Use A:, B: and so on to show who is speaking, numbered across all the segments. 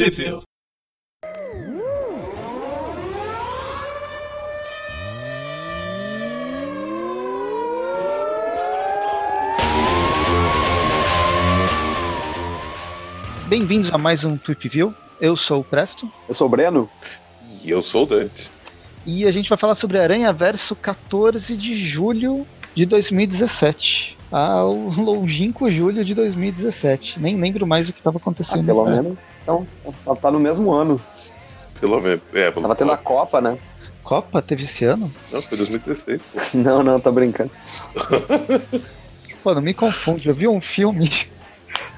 A: Tweetville.
B: Bem-vindos a mais um Tweep View. Eu sou o Presto.
C: Eu sou o Breno.
D: E eu sou o Dante.
B: E a gente vai falar sobre Aranha Verso 14 de julho de 2017. Ah, o longínquo julho de 2017. Nem lembro mais o que estava acontecendo.
C: Ah, pelo menos. Então, tá no mesmo ano.
D: Pelo menos. É,
C: Tava tendo a Copa, né?
B: Copa teve esse ano?
D: Não, foi 2016. Pô.
C: Não, não, tô brincando.
B: Pô, não me confunde. Eu vi um filme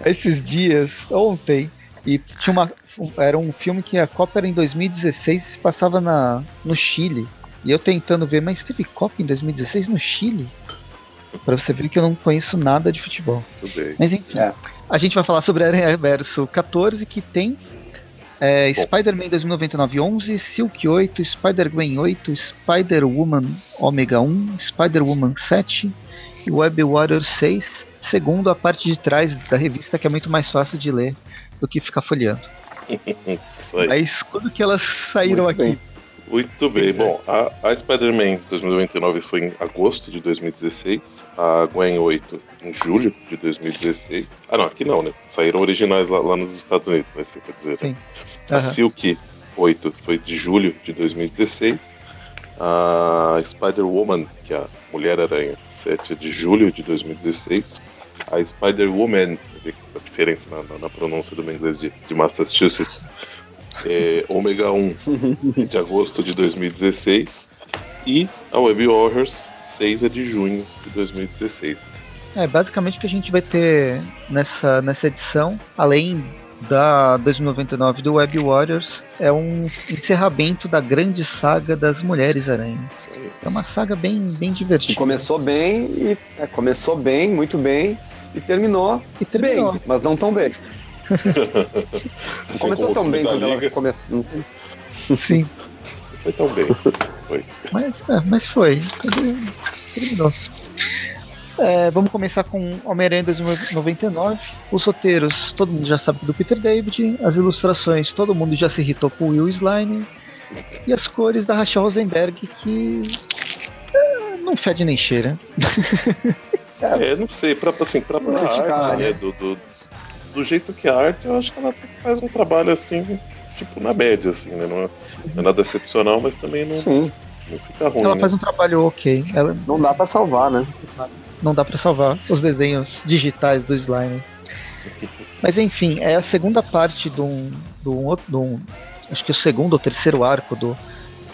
B: esses dias, ontem, e tinha uma. Era um filme que a Copa era em 2016 e se passava na, no Chile. E eu tentando ver, mas teve Copa em 2016 no Chile? Pra você ver que eu não conheço nada de futebol.
D: Tudo bem.
B: Mas enfim,
C: É.
B: a gente vai falar sobre Aranha Verso 14, que tem é, Spider-Man 2099 11, Silk 8, Spider-Gwen 8, Spider-Woman Omega 1, Spider-Woman 7 e Web Warrior 6, segundo a parte de trás da revista, que é muito mais fácil de ler do que ficar folheando.
D: Isso aí.
B: Mas quando que elas saíram
C: Muito
B: aqui?
C: bem.
D: Muito bem. Bom, a, a Spider-Man 2099 foi em agosto de 2016. A Gwen 8 em julho de 2016. Ah, não, aqui não, né? Saíram originais lá, lá nos Estados Unidos, né? Você quer dizer. né?
B: Sim.
D: A
B: Aham.
D: Silk 8 foi de julho de 2016. A Spider-Woman, que é a Mulher-Aranha, 7 é de julho de 2016. A Spider-Woman, a diferença na, na- na pronúncia do meu inglês de, de Massachusetts, é Ômega 1 de agosto de 2016. E a Web Warriors 6 é de junho de 2016.
B: É, basicamente o que a gente vai ter nessa, nessa edição, além da 2099 do Web Warriors, é um encerramento da grande saga das Mulheres Aranha. É uma saga bem, bem
C: E
B: divertida.
C: começou bem, e é, começou bem, muito bem, e terminou,
B: E terminou.
C: bem, mas não tão bem.
D: Assim
C: começou
D: como
C: tão bem quando ela começou.
B: Sim,
D: Foi tão bem. Foi.
B: mas, é, mas foi. Terminou. É, vamos começar com Homem-Aranha 2099. Os roteiros, todo mundo já sabe do Peter David. As ilustrações, todo mundo já se irritou com o Will Slime. E as cores da Rachel Rosenberg, que é, não fede nem cheira.
D: É, não sei, pra, assim, pra, pra arte,
C: né?
D: né, do, do, do jeito que a arte, eu acho que ela faz um trabalho assim, tipo, na média, assim, né? Não é, não é nada excepcional, mas também não,
C: Sim,
D: não fica ruim,
B: Ela
D: né?
B: faz um trabalho ok. Ela
C: não dá pra salvar, né?
B: não dá pra salvar os desenhos digitais do Slime. Mas enfim, é a segunda parte de um, de um outro. de um- acho que o segundo ou terceiro arco do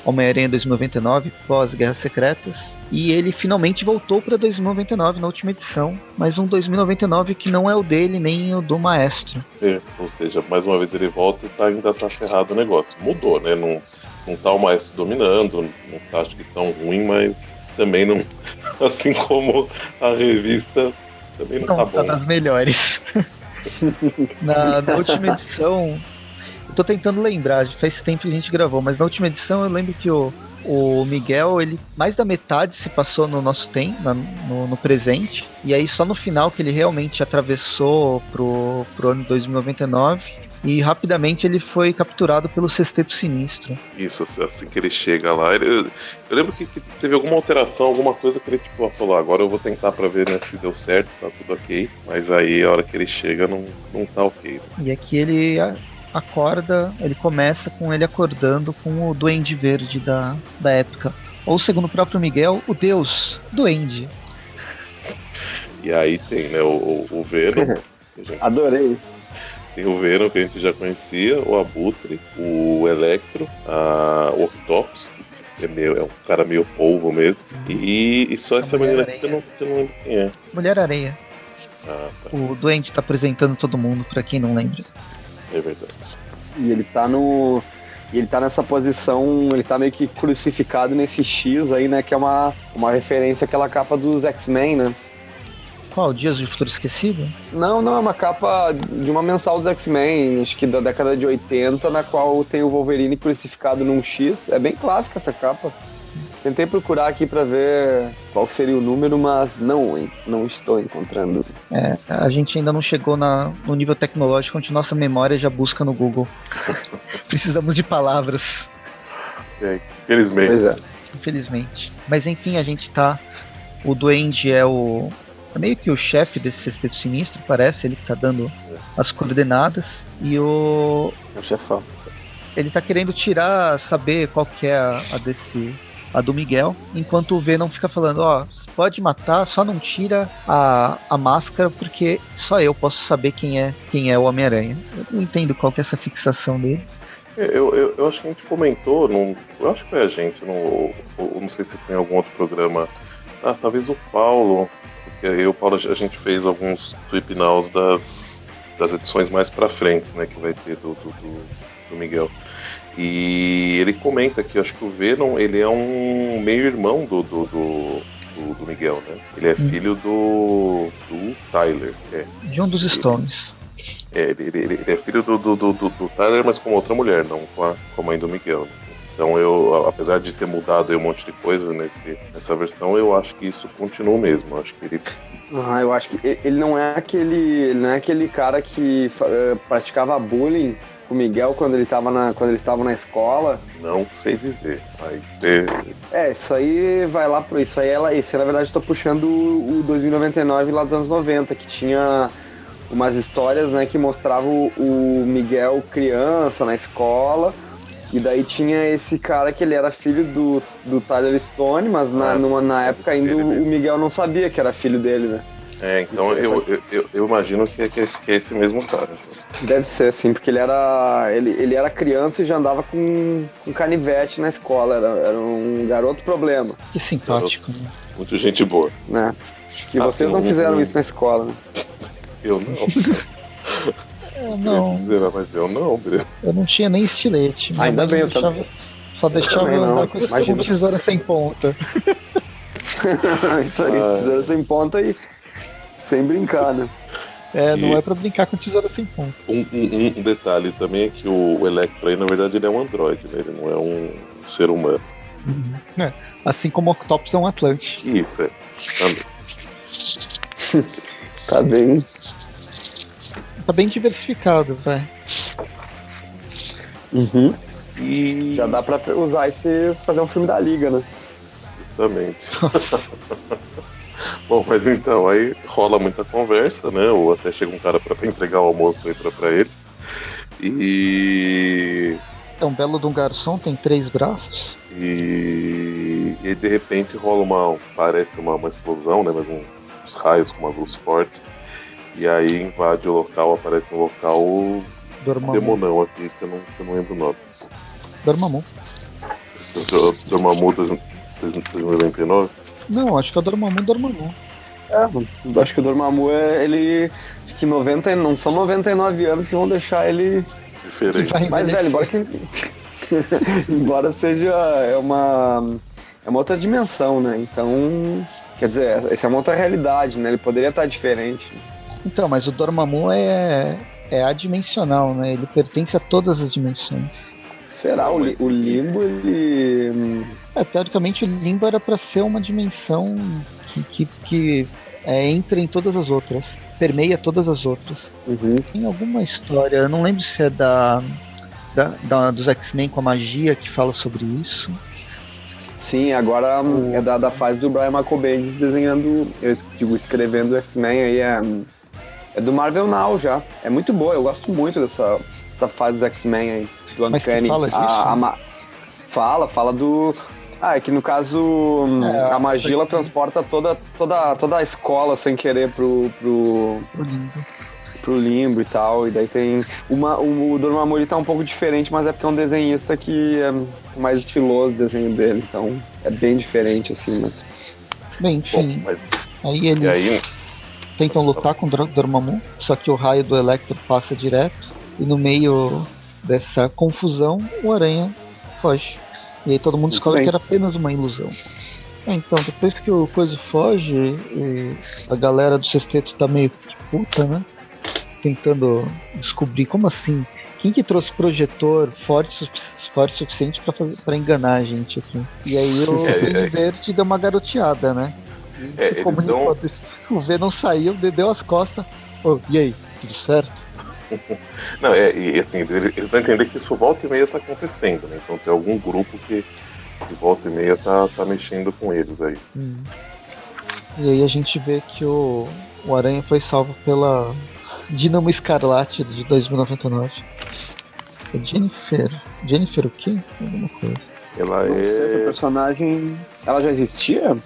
B: Homem-Aranha 2099, pós-Guerras Secretas. E ele finalmente voltou pra 2099 na última edição. Mas um 2099 que não é o dele nem o do Maestro.
D: É, ou seja, mais uma vez ele volta e tá, ainda tá ferrado o negócio. Mudou, né? Não, não tá o maestro dominando, não tá acho que tão ruim, mas também não. Assim como a revista também não,
B: Não,
D: tá
B: tá
D: bom.
B: das melhores. na, na última edição, tô tentando lembrar, faz tempo que a gente gravou, mas na última edição eu lembro que o, o Miguel, ele mais da metade se passou no nosso tempo, na- no, no presente, e aí só no final que ele realmente atravessou pro, pro ano 2099. E rapidamente ele foi capturado pelo Sexteto Sinistro.
D: Isso, assim, assim que ele chega lá. ele- eu lembro que, que teve alguma alteração, alguma coisa que ele tipo, falou: agora eu vou tentar pra ver né, se deu certo, se tá tudo ok. Mas aí a hora que ele chega não, não tá ok. né?
B: E aqui ele acorda, ele começa com ele acordando com o Duende Verde da, da época. Ou segundo o próprio Miguel, o deus Duende.
D: E aí tem né, o, o, o Venom. a gente-
C: Adorei.
D: Tem o Venom que a gente já conhecia, o Abutre, o Electro, a, o Octopus, que é, meio, é um cara meio polvo mesmo. E, e só essa menina aqui que eu, não, que eu não lembro quem é.
B: Mulher Areia.
D: Ah, tá.
B: O Duende tá apresentando todo mundo, pra quem não lembra.
D: É verdade.
C: E ele tá no. E ele tá nessa posição, ele tá meio que crucificado nesse X aí, né? Que é uma, uma referência àquela capa dos X-Men, né?
B: Qual? Dias de Futuro Esquecido?
C: Não, não, é uma capa de uma mensal dos X-Men, acho que da década de 80, na qual tem o Wolverine crucificado num X. É bem clássica essa capa. Tentei procurar aqui para ver qual seria o número, mas não, não estou encontrando.
B: É, a gente ainda não chegou na, no nível tecnológico onde nossa memória já busca no Google. Precisamos de palavras.
D: É, infelizmente. Pois é.
B: Infelizmente. Mas enfim, a gente tá. O Duende é o. É meio que o chefe desse sexteto sinistro, parece, ele que tá dando as coordenadas. E o.
C: O chefão.
B: Ele tá querendo tirar, saber qual que é a, a desse. A do Miguel, enquanto o V não fica falando, ó, oh, pode matar, só não tira a, a máscara, porque só eu posso saber quem é quem é o Homem-Aranha. Eu não entendo qual que é essa fixação dele.
D: Eu, eu, eu, acho que a gente comentou, num, eu acho que foi a gente, no, não sei se foi em algum outro programa. Ah, talvez o Paulo, porque eu o Paulo a gente fez alguns trip das, das edições mais pra frente, né, que vai ter do, do, do, do Miguel. E ele comenta que acho que o Venom ele é um meio-irmão do, do, do, do, Miguel, né? Ele é hum. filho do, do Tyler. É.
B: De um dos Stones.
D: É, ele, ele, ele, é filho do, do, do, do, Tyler, mas com outra mulher, não com a, com a mãe do Miguel. Né? Então eu, apesar de ter mudado um monte de coisa nesse, nessa versão, eu acho que isso continua mesmo. Eu acho que ele.
C: Ah, eu acho que ele não é aquele. não é aquele cara que uh, praticava bullying com o Miguel quando ele estava na, quando eles estavam na escola.
D: Não sei dizer. Vai ter...
C: É, isso aí vai lá pro. Isso aí ela. Isso na verdade estou puxando o, o 2099 lá dos anos 90, que tinha umas histórias né, que mostravam o Miguel criança na escola. E daí tinha esse cara que ele era filho do, do Tyler Stone, mas na, ah, numa, na época ainda o, o Miguel não sabia que era filho dele, né?
D: É, então eu, eu, eu, eu, imagino que é, que, é esse, que é esse mesmo cara. Então.
C: Deve ser, sim, porque ele era. Ele, ele era criança e já andava com, com canivete na escola. Era, era um garoto problema.
B: Que simpático, né?
D: Muito gente boa.
C: Né? Que vocês assim, não fizeram isso na escola, né?
D: Eu não.
B: eu não.
D: Dizer, mas eu não,
B: Eu não tinha nem estilete.
C: Ainda bem, eu deixava,
B: Só deixava eu andar com, com tesoura sem ponta.
C: Isso aí, ah. tesoura sem ponta e sem brincar, né?
B: É, não e... é pra brincar com tesoura sem ponta.
D: Um, um, um, detalhe também é que o Electra aí, na verdade, ele é um androide, né? Ele não é um ser humano.
B: Uhum. É, assim como o Octopus é um Atlante.
D: Isso, é. Também.
C: tá bem
B: tá bem diversificado, velho.
C: Uhum. E já dá pra usar esses. fazer um filme da Liga, né?
D: Justamente. Bom, mas então, aí rola muita conversa, né? Ou até chega um cara pra entregar o almoço aí pra, pra ele. E.
B: É um belo de um garçom, tem três braços.
D: E, e de repente rola uma. parece uma, uma explosão, né? Mas uns raios com uma luz forte. E aí invade o local, aparece no local o demonão aqui, que eu não, que eu não lembro o nome.
B: Dormammu.
D: Dormammu 2099?
B: Não, acho que é o Dormammu Dormammu.
C: É, acho que o Dormammu é ele. Acho que 90, não são 99 anos que vão deixar ele.
D: Diferente.
C: Mas, velho, embora que. embora seja é uma. É uma outra dimensão, né? Então. Quer dizer, essa é uma outra realidade, né? Ele poderia estar diferente.
B: Então, mas o Dormammu é, é adimensional, né? Ele pertence a todas as dimensões.
C: Será? O, o Limbo, ele.
B: É, teoricamente, o Limbo era para ser uma dimensão que, que, que é, entra em todas as outras, permeia todas as outras.
C: Uhum.
B: Tem alguma história, eu não lembro se é da, da, da dos X-Men com a magia que fala sobre isso.
C: Sim, agora é da, da fase do Brian Michael Bendis desenhando, eu digo, escrevendo X-Men aí é é do Marvel Now já. É muito boa, eu gosto muito dessa, dessa fase dos X-Men aí, do
B: Uncanny. fala disso?
C: A, a, fala, fala do. Ah, é que no caso é, a magia ela transporta toda, toda, toda a escola sem querer pro. pro...
B: pro limbo.
C: Pro limbo e tal. E daí tem. Uma, o, o Dormammu tá um pouco diferente, mas é porque é um desenhista que é mais estiloso o desenho dele. Então é bem diferente, assim, mas.
B: Bem, enfim. Mas... Aí eles. Aí, tentam lutar contra o Dormammu, só que o raio do Electro passa direto e no meio dessa confusão o Aranha foge. E aí todo mundo descobre que era apenas uma ilusão. É, então, depois que o Coisa foge, a galera do sexteto tá meio de puta, né? Tentando descobrir como assim quem que trouxe projetor forte, forte o suficiente para enganar a gente aqui? E aí o é, é, Verde deu uma garoteada, né?
D: É, se comunicou, dão...
B: o V não saiu, deu as costas. Oh, e aí, tudo certo?
D: não, é, e assim, eles vão entender que isso volta e meia tá acontecendo, né? Então tem algum grupo que, que volta e meia tá, tá mexendo com eles aí. Hum.
B: E aí a gente vê que o, o Aranha foi salvo pela Dinamo Escarlate de 2099. É Jennifer. Jennifer o quê? Alguma coisa.
C: Ela não é. Sei, essa personagem. Ela já existia?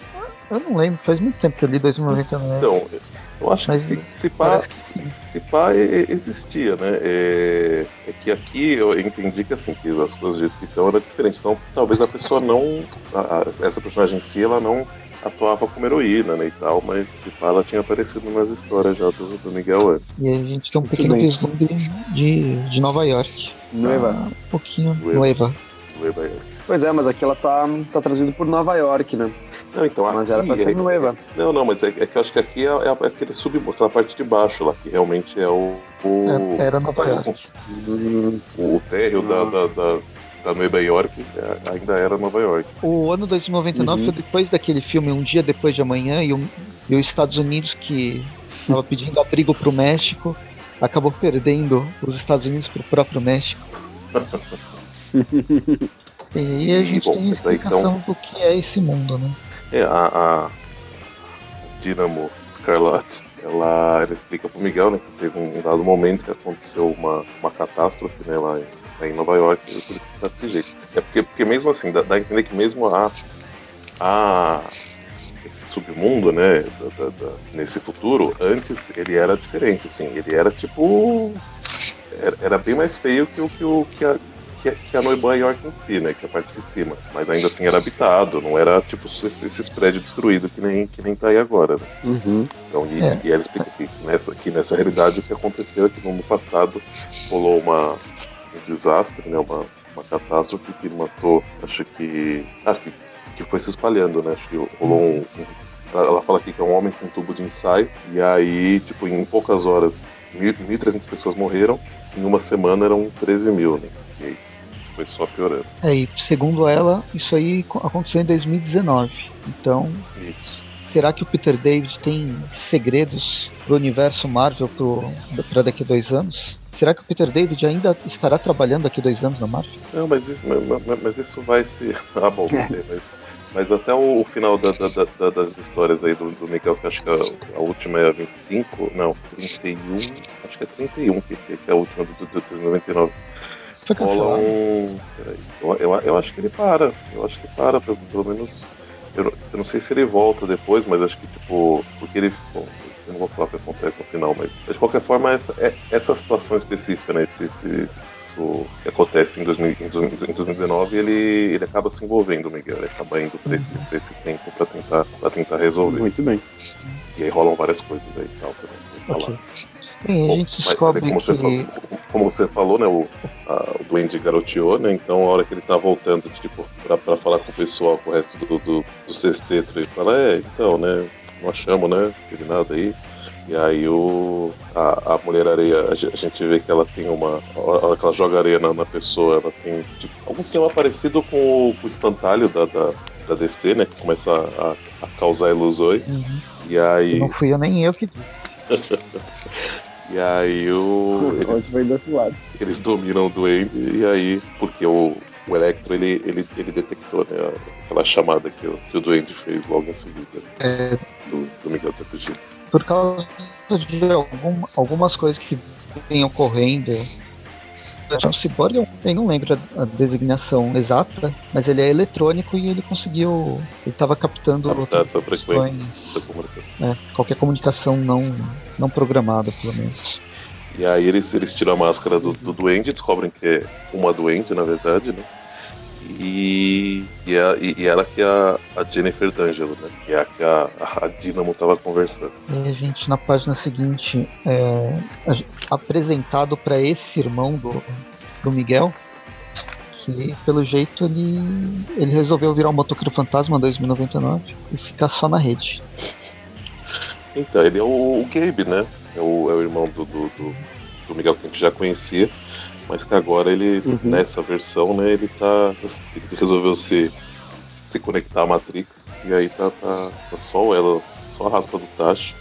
B: Eu não lembro, faz muito tempo que eu li 2099.
D: Então, eu acho Mas que se, se pá, que sim. Se pá existia, né? É, é, que aqui eu entendi que assim, que as coisas de então eram diferentes. Então talvez a pessoa não. A, essa personagem em si, ela não atuava como heroína, né, e tal, mas de fato ela tinha aparecido nas histórias já do, do Miguel antes.
B: E a gente tem um pequeno vislumbre de, de Nova York.
C: Nueva.
B: Ah, um pouquinho. Nueva.
C: Nueva York. Pois é, mas aqui ela tá, tá traduzida por Nova York, né?
D: Não, então
C: mas era pra ser é, Nueva.
D: Não, não, mas é, é, que eu acho que aqui é, é aquele sub, aquela parte de baixo lá, que realmente é o. o
B: é, era Nova York.
D: O, o térreo da, da, da da Nova York ainda era Nova York.
B: O ano 2099 uhum. foi depois daquele filme Um Dia Depois de Amanhã e, o, e os Estados Unidos que estava pedindo abrigo para o México acabou perdendo os Estados Unidos para o próprio México. e aí a gente Bom, tem a explicação então... do que é esse mundo, né?
D: É, a, a Dynamo Scarlet, ela, ela explica pro Miguel, né, que teve um dado momento que aconteceu uma, uma catástrofe, né, lá em em Nova York, por isso que tá desse jeito. É porque, porque mesmo assim, dá, dá a entender que mesmo a, a submundo, né, da, da, da, nesse futuro, antes ele era diferente, assim, ele era tipo. Era, era bem mais feio que o que, o, que, a, que, a, que a Nova York em si, né, que é a parte de cima. Mas ainda assim era habitado, não era tipo esses, esses prédios destruídos que nem, que nem tá aí agora, né?
C: Uhum.
D: Então, e, é. e ela explica que nessa, que nessa realidade o que aconteceu é que no ano passado rolou uma, um desastre, né? Uma, uma catástrofe que matou, acho que. Acho que, que foi se espalhando, né? Acho que rolou um, um ela fala aqui que é um homem com um tubo de ensaio, e aí, tipo, em poucas horas, 1.300 pessoas morreram, em uma semana eram 13 mil, né? E aí foi só piorando.
B: É, e segundo ela, isso aí aconteceu em 2019. Então,
D: isso.
B: será que o Peter David tem segredos pro universo Marvel para daqui a dois anos? Será que o Peter David ainda estará trabalhando daqui dois anos na Marvel?
D: Não, mas isso, mas, mas isso vai se. Ah, bom, é. mas, mas, até o, final da, da, da, das histórias aí do, do Miguel, que acho que a, a, última é a 25, não, 31, acho que é 31, que, que é a última do, do, do 99.
B: Foi Rola um.
D: Eu, eu, eu, acho que ele para. Eu acho que para, pelo, pelo menos. Eu, eu, não sei se ele volta depois, mas acho que, tipo, porque ele. Bom, eu não vou falar o que acontece no final, mas de qualquer forma, essa, é, essa situação específica, né? Esse, esse, isso que acontece em, 2000, em 2019, ele, ele acaba se envolvendo, Miguel. Ele acaba indo pra esse, pra esse tempo pra tentar, pra tentar resolver.
C: Muito bem.
D: E aí rolam várias coisas aí e tal pra
B: okay. Bem, a gente descobre
D: como,
B: que...
D: você falou, como você falou, né, o, a, o Duende garoteou, né, então a hora que ele tá voltando, tipo, pra, pra falar com o pessoal, com o resto do, do, do sexteto, ele fala, é, então, né, não achamos, né? Teve nada aí. E aí o, a, a mulher areia, a gente vê que ela tem uma. A hora que ela joga areia na, na pessoa, ela tem tipo, algum sistema parecido com o, com o espantalho da, da, da, DC, né? Que começa a, a causar ilusões. Uhum. E aí.
B: Não fui eu nem eu que disse.
D: e aí o.
C: Eles,
D: eles dominam o duende, e aí, porque o, o Electro ele, ele, ele detectou né, aquela chamada que o, que o Duende fez logo em seguida
B: é...
D: do, do Miguel TPG.
B: Por causa de algum, algumas coisas que vêm ocorrendo. O Cyborg, eu não lembro a, designação exata, mas ele é eletrônico e ele conseguiu. Ele estava captando
D: outras questões,
B: é, qualquer comunicação não, não programada, pelo menos.
D: E aí eles, eles tiram a máscara do, do duende, descobrem que é uma duende, na verdade, né? E, e, a, e, ela que é a, a Jennifer D'Angelo, né? Que é a que a, a Dynamo tava conversando.
B: E a gente, na página seguinte, é apresentado para esse irmão do, do Miguel, que pelo jeito ele, ele resolveu virar um motoqueiro fantasma em 2099 e ficar só na rede.
D: Então, ele é o, o Gabe, né? É o, é o irmão do, do, do, do Miguel que a gente já conhecia mas que agora ele, uhum. nessa versão, né, ele tá. Ele resolveu se, se conectar à Matrix e aí tá, tá, tá só ela, só a raspa do Tashi,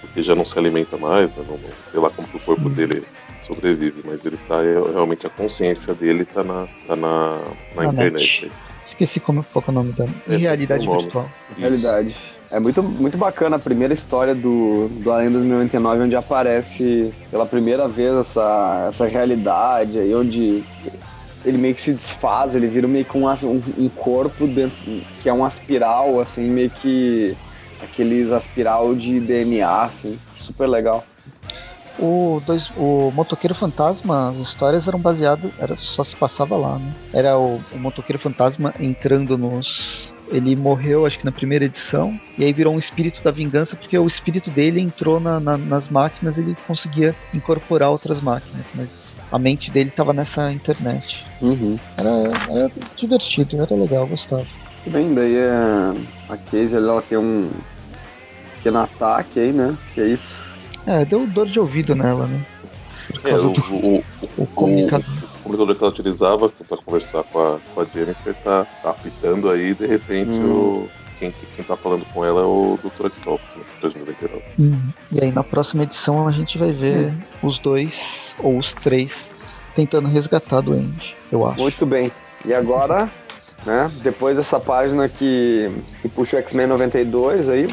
D: porque já não se alimenta mais, né, não, sei lá como que o corpo uhum. dele sobrevive, mas ele tá é, realmente a consciência dele tá na, tá na, na internet.
B: Esqueci como foi o nome da é, realidade virtual.
C: Realidade. É muito, muito bacana a primeira história do, do Além 2099, onde aparece pela primeira vez essa, essa realidade aí, onde ele meio que se desfaz, ele vira meio que um, um, corpo dentro, que é uma aspiral, assim, meio que aqueles aspiral de DNA, assim, super legal.
B: O, dois, o Motoqueiro Fantasma, as histórias eram baseadas, era, só se passava lá, né? Era o, o Motoqueiro Fantasma entrando nos, ele morreu, acho que na primeira edição, e aí virou um espírito da vingança, porque o espírito dele entrou na, na, nas máquinas ele conseguia incorporar outras máquinas, mas a mente dele estava nessa internet.
C: Uhum.
B: Era, era, divertido, era legal, gostava.
C: Bem, daí é, a Casey ela tem um pequeno ataque aí, né? Que é isso.
B: É, deu dor de ouvido nela, né?
D: Por é, o, do, o, o, o, comunicador o computador que ela utilizava para conversar com a, com a Jennifer tá, tá apitando aí de repente hum. o, quem, quem tá falando com ela é o Dr. Octopus, né, 2099.
B: Hum. E aí na próxima edição a gente vai ver hum. os dois, ou os três, tentando resgatar do Andy, eu acho.
C: Muito bem. E agora, né, depois dessa página que, que puxa o X-Men 92 aí,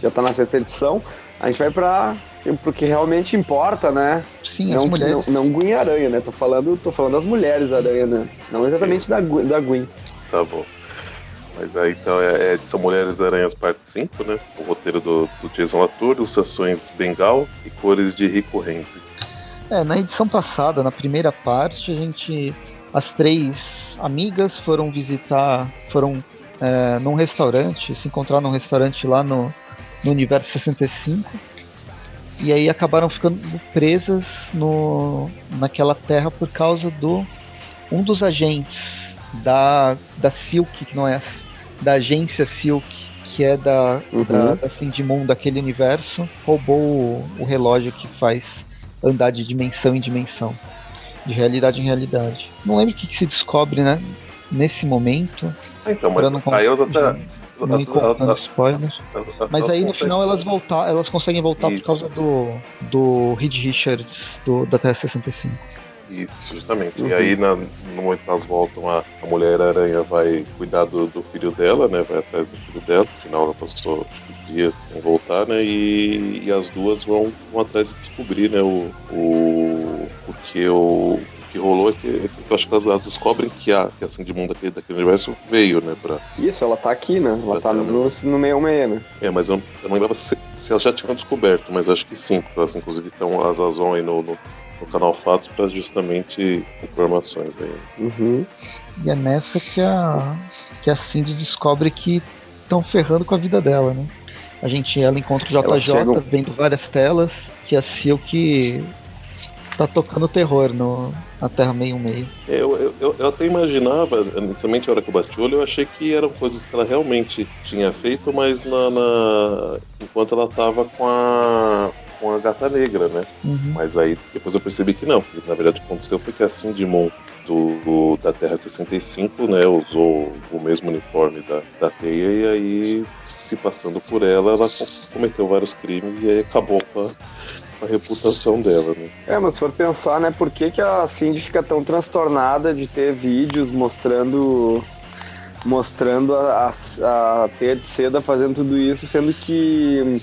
C: já tá na sexta edição, a gente vai pra pro que realmente importa, né?
B: Sim, não, as mulheres.
C: Não, não Gwen Aranha, né? Tô falando, tô falando das mulheres Aranha, né? Não exatamente da, da Gwen.
D: Tá bom. Mas aí então é, é, são Mulheres Aranhas parte 5, né? O roteiro do, do Jason Latour, ilustrações Bengal e cores de Rico Renzi.
B: É, na edição passada, na primeira parte, a gente. As três amigas foram visitar. foram é, num restaurante, se encontrar num restaurante lá no, no universo 65 e aí acabaram ficando presas no, naquela terra por causa do um dos agentes da, da Silk, que não é da agência Silk, que é da, uhum. da, da Sindimon daquele universo, roubou o, o, relógio que faz andar de dimensão em dimensão, de realidade em realidade. Não lembro o que, que se descobre né, nesse momento.
D: Então, mas não aí eu até,
B: não contando spoilers. Mas aí no final elas voltar, elas conseguem voltar Isso. por causa do, do Reed Richards do, da TS-65.
D: Isso, justamente. Uhum. E aí, na, no momento que elas voltam, a, a Mulher-Aranha vai cuidar do, do, filho dela, né? Vai atrás do filho dela. Afinal, ela passou dias sem voltar, né? E, e as duas vão, vão atrás de descobrir, né? O, o, o que o que rolou é que, é que eu acho que elas, descobrem que a, que a Cindy Moon daquele, daquele universo veio, né? Pra...
C: Isso, ela tá aqui, né? Ela tá no, no 66, né?
D: É, mas eu, eu não lembrava se, se elas já tinham descoberto, mas acho que sim, porque elas inclusive estão as Azon aí no, no, no canal Fatos para justamente informações aí.
C: Uhum.
B: E é nessa que a, que a Cindy descobre que estão ferrando com a vida dela, né? A gente, ela encontra o JJ chegam... vendo várias telas, que a Silk tá tocando terror no, na Terra meio meio.
D: Eu, eu, eu, eu até imaginava, inicialmente a hora que eu bati o olho, eu achei que eram coisas que ela realmente tinha feito, mas na, na enquanto ela tava com a com a gata negra, né?
B: Uhum.
D: Mas aí depois eu percebi que não, na verdade o que aconteceu foi que a Sindimon do, da Terra 65, né, usou o mesmo uniforme da, da Teia e aí se passando por ela, ela cometeu vários crimes e aí acabou com a, a reputação dela, né?
C: É, mas se for pensar, né, por que, que a Cindy fica tão transtornada de ter vídeos mostrando mostrando a, a, a Seda fazendo tudo isso, sendo que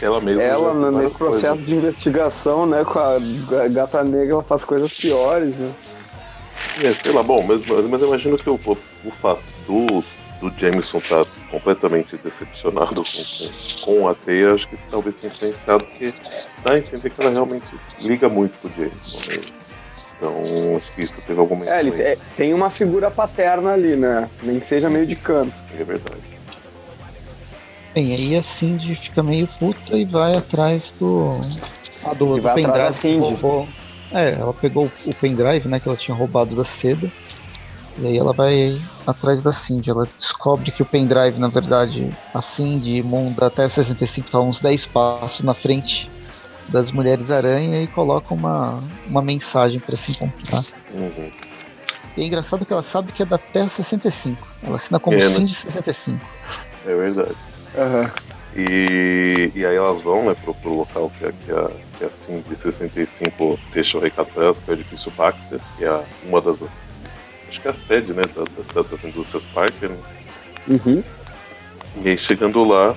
D: ela mesma
C: ela nesse processo coisas. de investigação, né, com a gata negra, ela faz coisas piores, né?
D: É, sei lá, bom, mas, mas eu imagino que o, o fato do, do Jameson tá completamente decepcionado com, com, com a teia, acho que talvez tenha influenciado, porque dá a entender que ela realmente liga muito pro Jameson, né? Então, acho que isso teve alguma
C: É, ele é, tem uma figura paterna ali, né? Nem que seja meio de canto.
D: É verdade.
B: Bem, aí a Cindy fica meio puta e vai atrás do.
C: Ah, do, do pendrive.
B: É, ela pegou o pendrive, né, que ela tinha roubado da seda. E aí ela vai atrás da Cindy. Ela descobre que o pendrive, na verdade, a Cindy Moon até 65 estavam uns 10 passos na frente das mulheres aranha e coloca uma, uma mensagem para se encontrar.
D: Uhum.
B: E é engraçado que ela sabe que é da Terra 65. Ela assina como
D: É, né?
B: Cindy 65.
D: É verdade.
C: Aham.
D: E, e aí elas vão, né, pro, pro local que, a- que, a, que a Cindy 65 deixa o recado pra elas, que é o edifício Baxter, que é uma das. Acho que é a sede, né, da- da- das indústrias Parker. Né?
C: Uhum.
D: E aí chegando lá,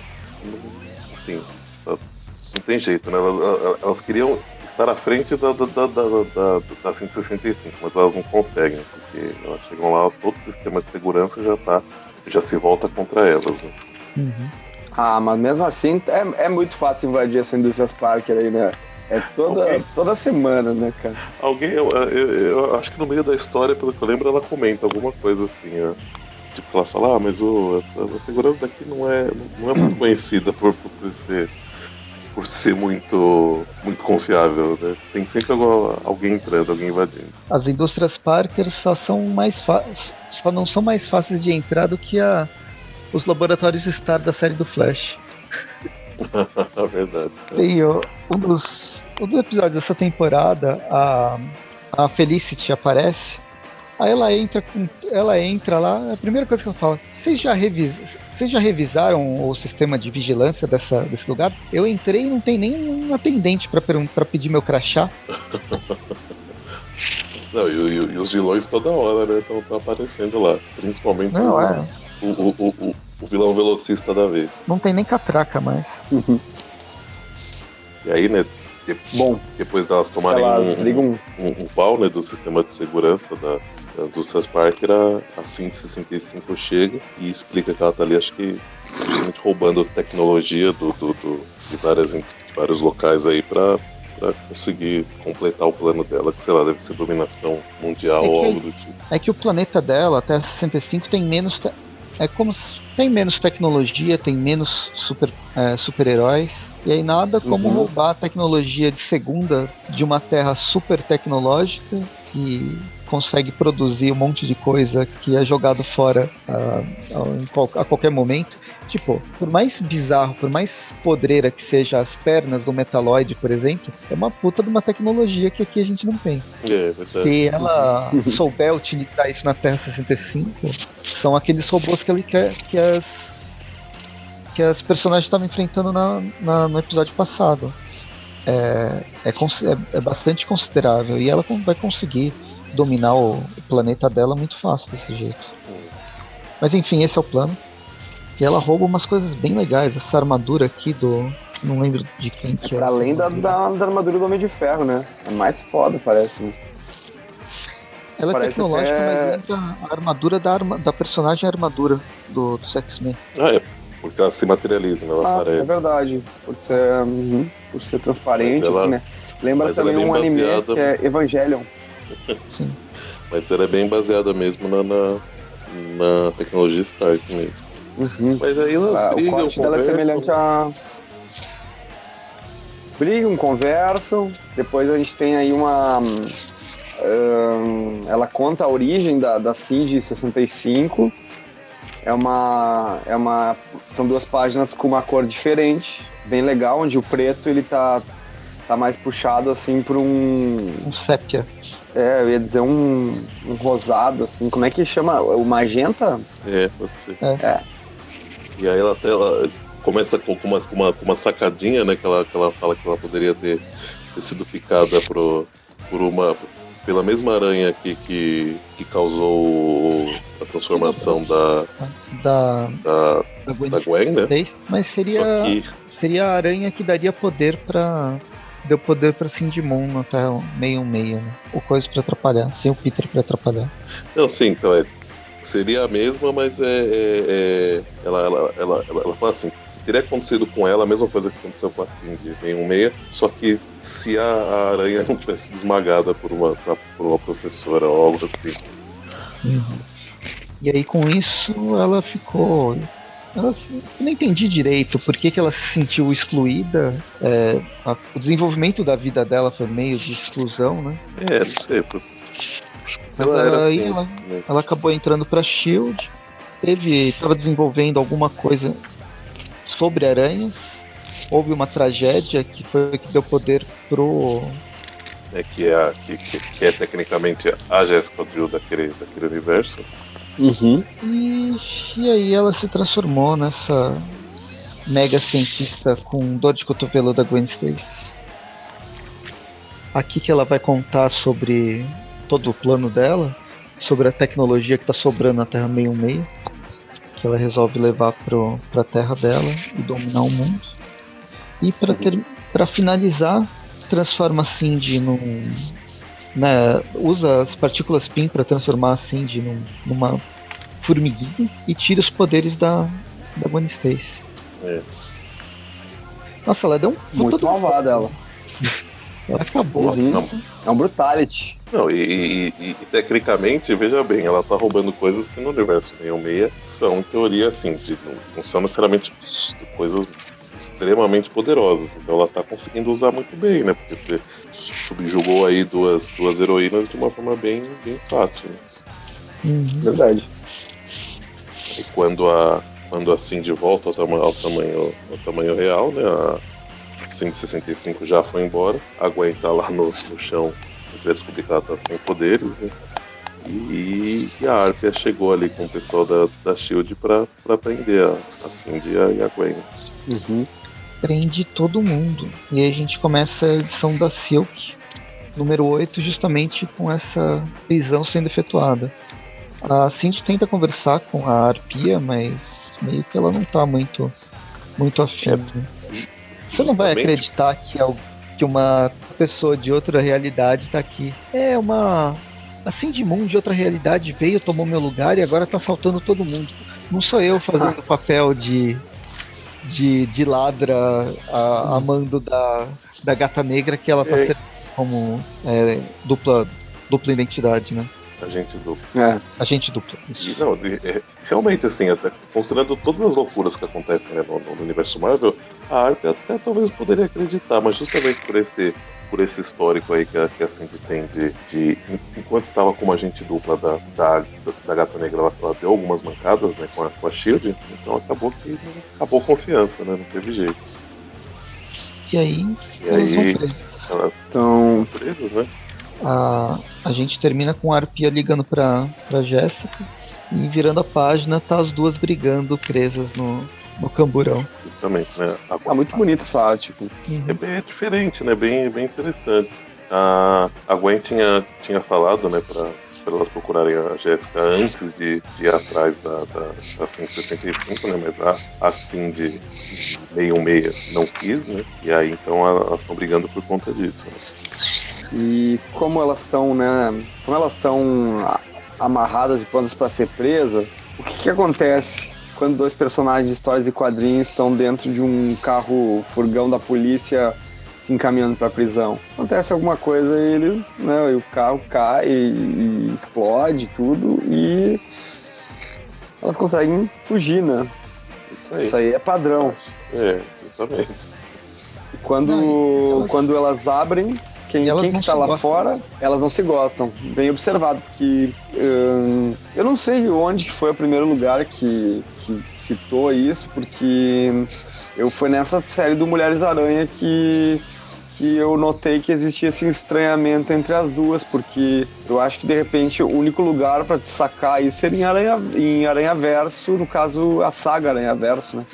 D: assim, não tem jeito, né? Elas, elas- queriam estar à frente da, da, da, da, da, da 165, mas elas não conseguem, porque elas chegam lá, todo o sistema de segurança já tá, já se volta contra elas. Né?
B: Uhum.
C: Ah, mas mesmo assim é, é muito fácil invadir essa indústria Parker aí, né? É toda,
D: Ok.
C: toda semana, né, cara?
D: Alguém, eu, eu, eu acho que no meio da história, pelo que eu lembro, ela comenta alguma coisa assim, ó. Tipo, ela fala, ah, mas o, a, a segurança daqui não é, não é muito conhecida por, por, por ser por ser muito muito confiável, né? Tem sempre alguém entrando, alguém invadindo.
B: As indústrias Parker só são mais só não são mais fáceis de entrar do que a, os laboratórios Star da série do Flash.
D: Na verdade.
B: Tem ó, um dos, um dos episódios dessa temporada, a, a Felicity aparece. Aí ela entra com. Ela entra lá, a primeira coisa que ela fala, vocês já, revis, vocês já revisaram o sistema de vigilância dessa, desse lugar? Eu entrei e não tem nem um atendente pra pedir meu crachá.
D: Não, e, e- e os vilões toda hora, né? Estão aparecendo lá. Principalmente
B: Não,
D: o,
B: é.
D: o, o, o- o vilão velocista da vez.
B: Não tem nem catraca mais.
D: E aí, né? De-
C: Bom,
D: depois delas tomarem
C: elas
D: um, um, um pau né, do sistema de segurança da, da indústrias Parker, a, a 565 chega e explica que ela tá ali, acho que roubando tecnologia do, do, do- de, várias, de vários locais aí pra, pra conseguir completar o plano dela, que sei lá, deve ser dominação mundial
B: É
D: ou algo do tipo.
B: É que o planeta dela, até a 65, tem menos. te- É como se tem menos tecnologia, tem menos super, é, super-heróis. E aí nada como
C: Uhum.
B: roubar a tecnologia de segunda de uma terra super tecnológica que consegue produzir um monte de coisa que é jogado fora ah, ah, qual- a qualquer momento. Tipo, por mais bizarro, por mais podreira que seja as pernas do Metaloid, por exemplo, é uma puta de uma tecnologia que aqui a gente não tem.
D: É, verdade.
B: Se ela souber utilizar isso na Terra 65, são aqueles robôs que, ele quer, que as que as personagens estavam enfrentando na, na- no episódio passado. É, é, é- é bastante considerável e ela vai conseguir dominar o, o planeta dela muito fácil desse jeito. Mas enfim, esse é o plano. E ela rouba umas coisas bem legais. Essa armadura aqui do. Não lembro de quem que é.
C: Pra
B: essa
C: além da,
B: armadura.
C: da, da armadura do Homem de Ferro, né? É mais foda, parece.
B: Ela é
C: Parece
B: tecnológica,
C: até-
B: mas lembra a armadura da, arma, da personagem armadura do, dos X-Men.
D: Ah, é, porque ela se materializa, né? Ela
C: Ah, é
D: aparece.
C: verdade. Por ser, uhum, por ser transparente,
D: ela-
C: assim, né? Lembra
D: ela é
C: também
D: bem
C: um anime
D: baseada-
C: que é Evangelion.
B: Sim.
D: Mas ela é bem baseada mesmo na, na, na tecnologia Stark mesmo.
C: Uhum.
D: Mas aí elas
C: Ah, o
D: brigam,
C: corte dela é semelhante a. Brigam, conversam. Depois a gente tem aí uma. hum, ela conta a origem da, da Cindy 65. É uma, é uma. São duas páginas com uma cor diferente. Bem legal, onde o preto ele tá, tá mais puxado assim para um.
B: Um sépia.
C: É, eu ia dizer um, um rosado, assim. Como é que chama? O magenta?
D: É, pode ser.
C: É.
D: E aí ela até ela começa com uma, com uma, com uma sacadinha, né? Que ela, que ela fala que ela poderia ter, ter sido picada por, por uma. Pela mesma aranha que, que, que causou a transformação da,
B: Da,
D: da,
B: da Gwen,
D: da Gwen, né?
B: Mas seria,
D: que.
B: seria a aranha que daria poder pra. Deu poder pra Cindy Moon no Terra 616, né? Ou coisa pra atrapalhar, sem o Peter pra atrapalhar.
D: Não, sim, então é. Seria a mesma, mas é. é- é- ela, ela, ela, ela, ela fala assim. Teria acontecido com ela a mesma coisa que aconteceu com a Cindy em um meia, só que se a, a aranha não tivesse sido esmagada por uma, por uma professora ou algo assim.
B: E aí com isso ela ficou. Ela, eu não entendi direito por que, que ela se sentiu excluída. É, a- o desenvolvimento da vida dela foi meio de exclusão, né?
D: É, não sei. pô.
B: Mas
D: Ela
B: aí
D: assim,
B: ela,
D: né?
B: ela acabou entrando pra Shield, teve, estava desenvolvendo alguma coisa sobre aranhas houve uma tragédia que foi que deu poder pro.
D: É, que, é, que, que, que é tecnicamente a Jessica Drill daquele, daquele universo.
C: Uhum.
B: E, e aí ela se transformou nessa mega cientista com dor de cotovelo da Gwen Stacy. Aqui que ela vai contar sobre todo o plano dela, sobre a tecnologia que está sobrando na Terra 616, que ela resolve levar para a Terra dela e dominar o mundo. E para finalizar, transforma a Cindy num. Né, usa as partículas PIN para transformar a Cindy num, numa formiguinha e tira os poderes da, da Gwen Stacy.
D: É.
B: Nossa, ela deu um
C: Muito malvada ela.
B: Ela acabou.
C: Uhum.
B: assim.
C: É um brutality.
D: Não, e, e- e- tecnicamente, veja bem, ela tá roubando coisas que no universo 66 são, em teoria, assim, de- não, são necessariamente coisas extremamente poderosas. Então ela tá conseguindo usar muito bem, né? Porque você subjugou aí duas, duas heroínas de uma forma bem, bem fácil. Né?
B: Uhum.
C: Verdade.
D: E quando a, quando a Cindy volta ao tamanho, ao tamanho, ao tamanho real, né? A Cindy 65 já foi embora. A Gwen tá lá no, no chão. Vai descobrir que ela tá sem poderes, né? E, e a Arpia chegou ali com o pessoal da, da Shield pra, pra prender a, a Cindy e a, Gwen.
C: Uhum.
B: Prende todo mundo. E aí a gente começa a edição da Silk, número 8, justamente com essa prisão sendo efetuada. A Cindy tenta conversar com a Arpia, mas meio que ela não tá muito, muito afim.
D: É?
B: Você não vai acreditar que, al- que uma pessoa de outra realidade tá aqui. É uma. A Cindy Moon de outra realidade veio, tomou meu lugar e agora tá assaltando todo mundo. Não sou eu fazendo papel de. de, de ladra a, a mando da, da gata negra que ela tá
D: É.
B: sendo como é, dupla, dupla identidade, né?
D: A gente do.
C: É.
B: Agente dupla. isso.
D: E, não, é, realmente, assim, até, considerando todas as loucuras que acontecem né, no, no universo Marvel, a Arpia até talvez poderia acreditar, mas justamente por esse, por esse histórico aí que a, que a Cindy tem de, de. Enquanto estava como agente dupla da, da, da Gata Negra, ela, ela deu algumas mancadas né, com, a, com a Shield, então acabou que acabou a confiança, né? Não teve jeito.
B: E aí,
D: E
B: elas
D: aí,
B: presas.
D: elas
C: Então,
D: estão presas, né?
B: A, a gente termina com a Arpia ligando pra, pra Jéssica e virando a página, tá as duas brigando presas no, no camburão.
D: Justamente, né? A,
C: tá muito bonita essa arte. Tipo.
D: É bem é diferente, né? Bem, bem interessante. A, a Gwen tinha, tinha falado, né, pra, pra elas procurarem a Jéssica antes de, de ir atrás da, da, da 565, né? Mas a, a Cindy 616 não quis, né? E aí então elas estão brigando por conta disso. Né?
C: E como elas estão, né? Como elas estão amarradas e prontas para ser presas, o que, que acontece quando dois personagens de histórias e quadrinhos estão dentro de um carro furgão da polícia se encaminhando para a prisão? Acontece alguma coisa e eles, né? E o carro cai e, e explode tudo e elas conseguem fugir, né?
D: Isso aí.
C: Isso aí é padrão.
D: É, justamente.
C: Quando,
B: Não, elas-
C: quando elas abrem, quem,
B: elas
C: quem que
B: não
C: está lá
B: gostam.
C: fora, elas não se gostam. Bem observado, porque hum, eu não sei onde que foi o primeiro lugar que, que citou isso, porque eu foi nessa série do Mulheres Aranha que que eu notei que existia esse estranhamento entre as duas, porque eu acho que de repente o único lugar para te sacar isso seria em Aranha, em Aranha Verso, no caso a saga Aranha Verso, né?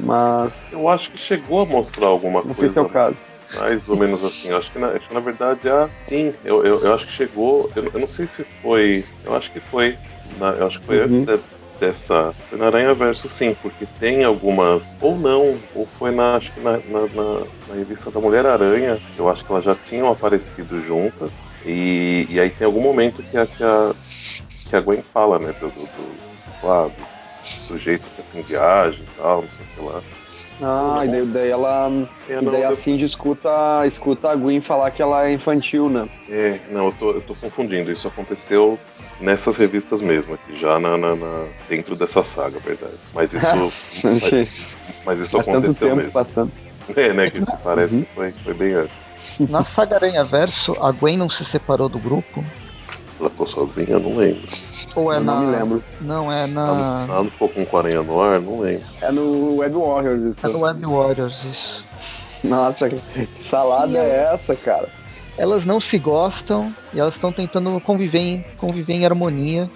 C: Mas
D: Eu acho que chegou a mostrar alguma
C: não
D: coisa.
C: sei se é o caso.
D: Mais ou menos assim. Eu acho que na, acho que na verdade a. Sim, eu, eu, eu acho que chegou. Eu, eu não sei se foi. Eu acho que foi. na- eu acho que foi
C: Uhum.
D: antes de- dessa. Foi na Aranha Verso sim, porque tem algumas. Ou não, ou foi na. Acho que na, na, na- na revista da Mulher Aranha. Eu acho que elas já tinham aparecido juntas. E, e aí tem algum momento que a, que a, que a Gwen fala, né? Do, do, do, do, do jeito que assim viaja e tal, não sei o que lá.
C: Ah, e daí, daí ela.
D: É,
C: e
D: não,
C: daí a
D: eu-
C: Cindy escuta, escuta a Gwen falar que ela é infantil, né?
D: É, não, eu tô, eu tô confundindo. Isso aconteceu nessas revistas mesmo, aqui, já na, na- na- dentro dessa saga, verdade. Mas isso, mas, mas isso
C: Há tanto
D: aconteceu
C: tempo
D: mesmo.
C: passando.
D: É, né? Que parece
C: Uhum.
D: que foi, foi bem antes.
B: Na saga Aranha Verso, a Gwen não se separou do grupo
D: Ela ficou sozinha? Não lembro.
B: Ou é
C: Eu
B: na.
C: não me lembro.
B: Não, é na.
D: ela não ficou com o Aranha no ar? Não lembro.
C: É no Web Warriors isso.
B: É no Web Warriors, isso.
C: Nossa, que salada
B: E
C: é essa, cara?
B: Elas não se gostam e elas estão tentando conviver em, conviver em harmonia.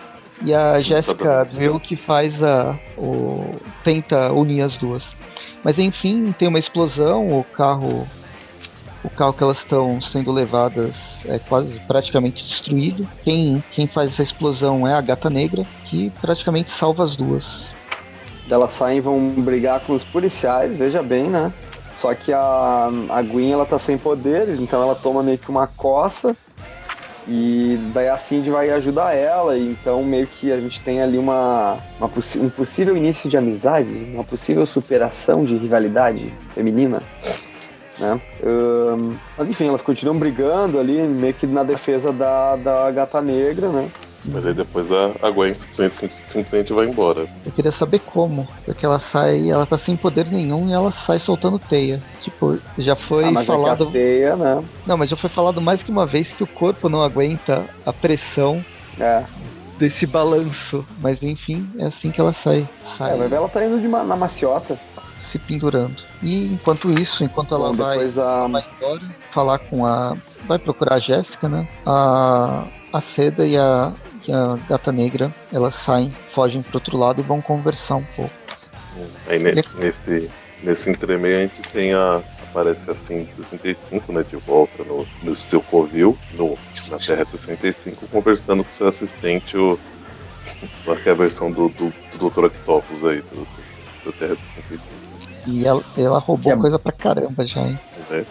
B: E a Jéssica. Drill que faz a. O, tenta unir as duas. Mas enfim, tem uma explosão, o carro. O carro que elas estão sendo levadas é quase praticamente destruído. Quem, quem faz essa explosão é a gata negra, que praticamente salva as duas.
C: Elas saem vão brigar com os policiais, veja bem, né? Só que a, a Gwen, ela tá sem poderes, então ela toma meio que uma coça. E daí a Cindy vai ajudar ela, e então meio que a gente tem ali uma, uma um possível início de amizade, uma possível superação de rivalidade feminina. Né? Ahn, mas enfim, elas continuam brigando ali, meio que na defesa da, da gata negra, né?
D: Mas aí depois a, a Gwen simplesmente, simplesmente vai embora.
B: Eu queria saber como, porque ela sai, ela tá sem poder nenhum e ela sai soltando teia. Tipo, já foi
C: ah, mas
B: falado.
C: é que a teia, né?
B: Não, mas já foi falado mais que uma vez que o corpo não aguenta a pressão
C: É.
B: desse balanço. Mas enfim, é assim que ela sai. Sai
C: É, vai ver ela tá indo de ma- na maciota.
B: Se pendurando. E enquanto isso, enquanto ela
C: Bom,
B: vai,
C: a-
B: ela vai embora, falar com a. Vai procurar a Jéssica, né? A, a Seda e a, e a Gata Negra, elas saem, fogem pro outro lado e vão conversar um pouco.
D: Aí ne-
B: E-
D: nesse, nesse entremeio a gente tem a. Aparece assim 65, né? De volta no, no seu covil, no, na Terra 65, conversando com seu assistente, o. Que é a versão do, do, do Dr. Octopus aí, do, do Terra 65.
B: E ela, ela roubou
C: é-
B: coisa pra caramba já, hein?
D: Né?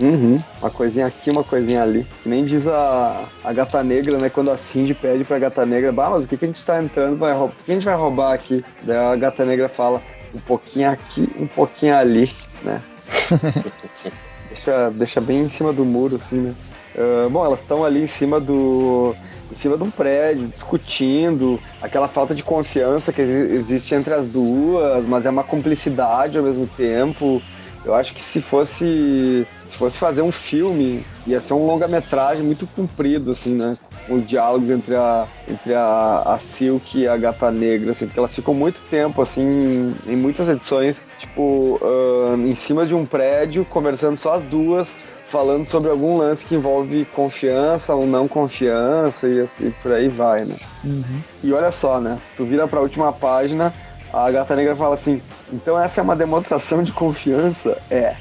C: Uhum. Uma coisinha aqui, uma coisinha ali. Nem diz a, a gata negra, né? Quando a Cindy pede pra gata negra, bah, mas o que, que a gente tá entrando, vai roubar? O que a gente vai roubar aqui? Daí a gata negra fala, um pouquinho aqui, um pouquinho ali, né? deixa, deixa bem em cima do muro, assim, né? Ah, bom, elas estão ali em cima do. Em cima de um prédio, discutindo, aquela falta de confiança que exi- existe entre as duas, mas é uma cumplicidade ao mesmo tempo. Eu acho que se fosse. Se fosse fazer um filme, ia ser um longa-metragem muito comprido, assim, né? Os diálogos entre a, entre a, a Silk e a Gata Negra, assim, porque elas ficam muito tempo, assim, em muitas edições, tipo, ah, em cima de um prédio, conversando só as duas, falando sobre algum lance que envolve confiança ou não confiança e assim por aí vai, né?
B: Uhum.
C: E olha só, né? Tu vira pra última página, a gata negra fala assim: então essa é uma demonstração de confiança? É.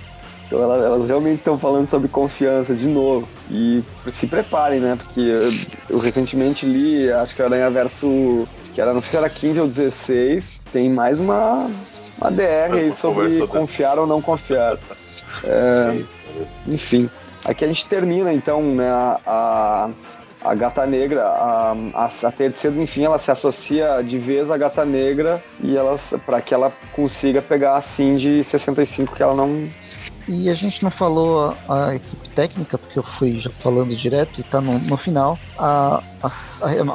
C: Então ela- elas realmente estão falando sobre confiança de novo. E se preparem, né? Porque eu, eu recentemente li, acho que era Aranha Verso. que era, não sei se era 15 ou 16. Tem mais uma, uma DR aí sobre
D: né?
C: confiar ou não confiar. É, enfim, aqui a gente termina então, né? A, a, gata negra, a, a, a terceira, enfim, ela se associa de vez à gata negra e ela para que ela consiga pegar a Cindy 65 que ela não.
B: E a gente não falou a, a equipe técnica, porque eu fui já falando direto e tá no, no final. A, a,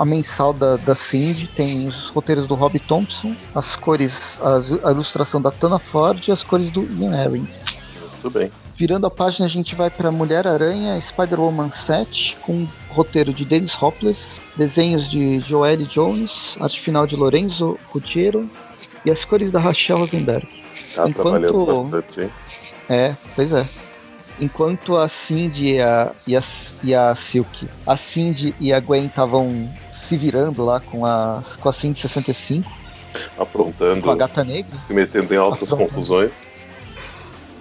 B: a mensal da, da Cindy tem os roteiros do Rob Thompson, as cores, as- a ilustração da Tana Ford e as cores do Ian Herring.
D: Muito bem.
B: Virando a página, a gente vai para Mulher-Aranha Spider-Woman 7, com roteiro de Dennis Hopeless, desenhos de Joelle Jones, arte final de Lorenzo Ruggiero e as cores da Rachel Rosenberg.
D: Tá
B: Enquanto-
D: bastante, hein?
B: É, pois é. Enquanto a Cindy e a, e a, e a Silk, a Cindy e a Gwen estavam se virando lá com a, com a Cindy 65,
D: Aprontando,
B: com a Gata Negra,
D: se metendo em altas confusões.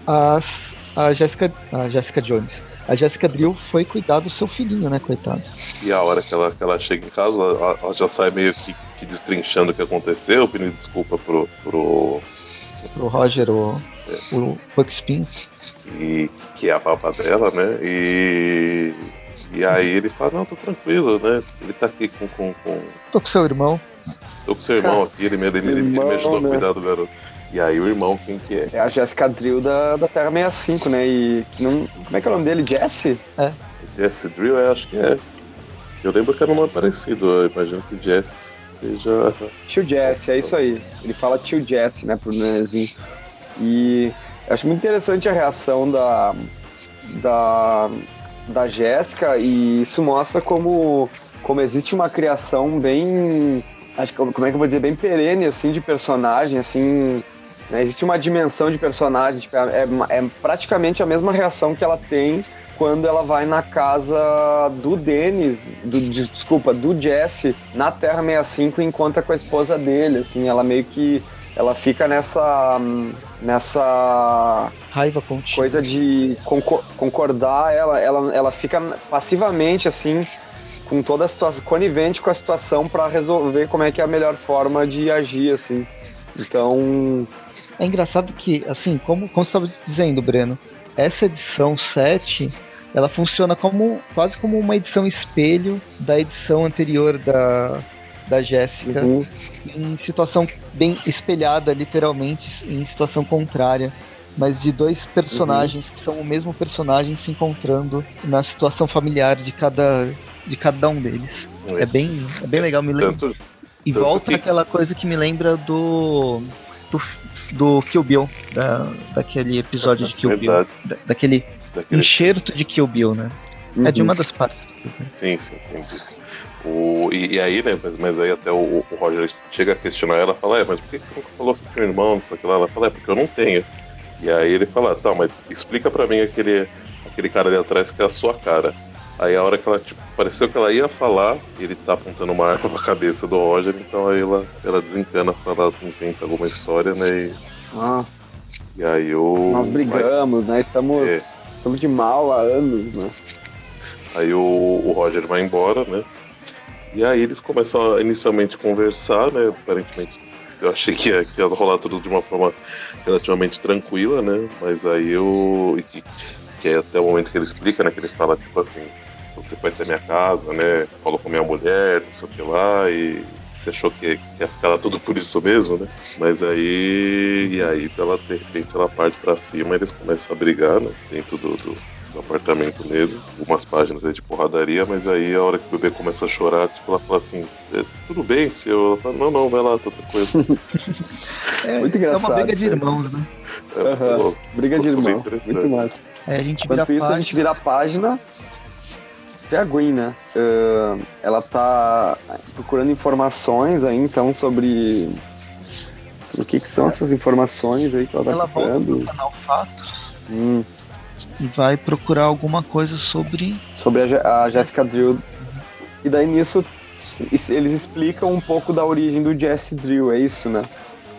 B: as, a Jessica, a Jessica Jones, a Jessica Drill foi cuidar do seu filhinho, né, coitado.
D: E a hora que ela, que ela chega em casa, ela, ela já sai meio que, que destrinchando o que aconteceu, pedindo desculpa pro. pro
B: Pro Roger, o, o Buckspin.
D: e, que é a papa dela, né? E. E aí ele fala, não, tô tranquilo, né? Ele tá aqui com. com, com...
B: Tô com seu irmão.
D: Tô com seu irmão aqui, ele me, ele, ele, ele me
C: Irmão,
D: ajudou a
C: né?
D: cuidar do garoto. E aí o irmão, quem que é?
C: É a Jessica Drill da, da Terra 65, né? E que não, como é que é o nome dele? Jesse?
D: Jesse Drill, é, acho que é. Eu lembro que era um nome parecido, eu imagino que Jesse seja.
C: Tio Jesse, é isso aí. Ele fala tio Jesse, né, pro Nenezinho. E eu acho muito interessante a reação da, da, da Jéssica e isso mostra como, como existe uma criação bem. Acho que como é que eu vou dizer, bem perene assim de personagem, assim. Né? Existe uma dimensão de personagem, tipo, é, é praticamente a mesma reação que ela tem quando ela vai na casa do Dennis, do, desculpa, do Jesse, na Terra 65 e encontra com a esposa dele, assim, ela meio que ela fica nessa nessa
B: raiva contínua.
C: coisa de concordar, ela, ela, ela fica passivamente assim com toda a situação, conivente com a situação para resolver como é que é a melhor forma de agir assim. Então,
B: é engraçado que assim, como como estava dizendo, Breno, essa edição 7 ela funciona como quase como uma edição espelho da edição anterior da, da Jéssica, uhum. em situação bem espelhada, literalmente, em situação contrária, mas de dois personagens uhum. que são o mesmo personagem se encontrando na situação familiar de cada, de cada um deles. É, é bem, é bem legal, me lembra. E volta que... aquela coisa que me lembra do. do, do Kill Bill, da, daquele episódio de Kill Bill. Da, daquele Daquele... enxerto de Kill Bill, né? Uhum. É de uma uhum. das partes.
D: Sim, sim, entendi. O, e, e, aí, né, mas, mas aí até o, o, Roger chega a questionar ela, fala, é, mas por que você nunca falou tinha um irmão, não sei o que lá? Ela fala, é, porque eu não tenho. E aí ele fala, tá, mas explica pra mim aquele, aquele cara ali atrás que é a sua cara. Aí a hora que ela, tipo, pareceu que ela ia falar, ele tá apontando uma arma pra cabeça do Roger, então aí ela, ela desencana, ela inventa alguma história, né, e...
C: Ah.
D: E aí o...
C: Nós brigamos, né, estamos... É Estamos de mal há anos, né?
D: Aí o, o Roger vai embora, né? E aí eles começam a inicialmente conversar, né? Aparentemente eu achei que ia, que ia rolar tudo de uma forma relativamente tranquila, né? Mas aí eu. Que, que é até o momento que ele explica, né? Que ele fala, tipo assim, você foi até minha casa, né? Falou com minha mulher, não sei o que lá, e você achou que, ia ficar tudo por isso mesmo, né? Mas aí. E aí ela, de repente, ela parte pra cima e eles começam a brigar, né? Dentro do, do, do apartamento mesmo. Algumas páginas aí de porradaria, mas aí a hora que o bebê começa a chorar, tipo, ela fala assim, é, tudo bem, seu? Ela fala, não, não, vai lá, tá tranquilo.
B: é, Muito engraçado. É uma briga de irmãos, né?
C: É, uhum. Briga de irmãos. Muito massa.
B: É, a gente vira
C: Enquanto isso, página. a gente vira a página a Gwen, né? Uh, ela tá procurando informações aí, então, sobre o que, que são é. essas informações aí que ela tá ela procurando. Canal
B: Fatos hum. e vai procurar alguma coisa sobre...
C: Sobre a, a Jessica Drill. E daí nisso eles explicam um pouco da origem do Jesse Drill, é isso, né?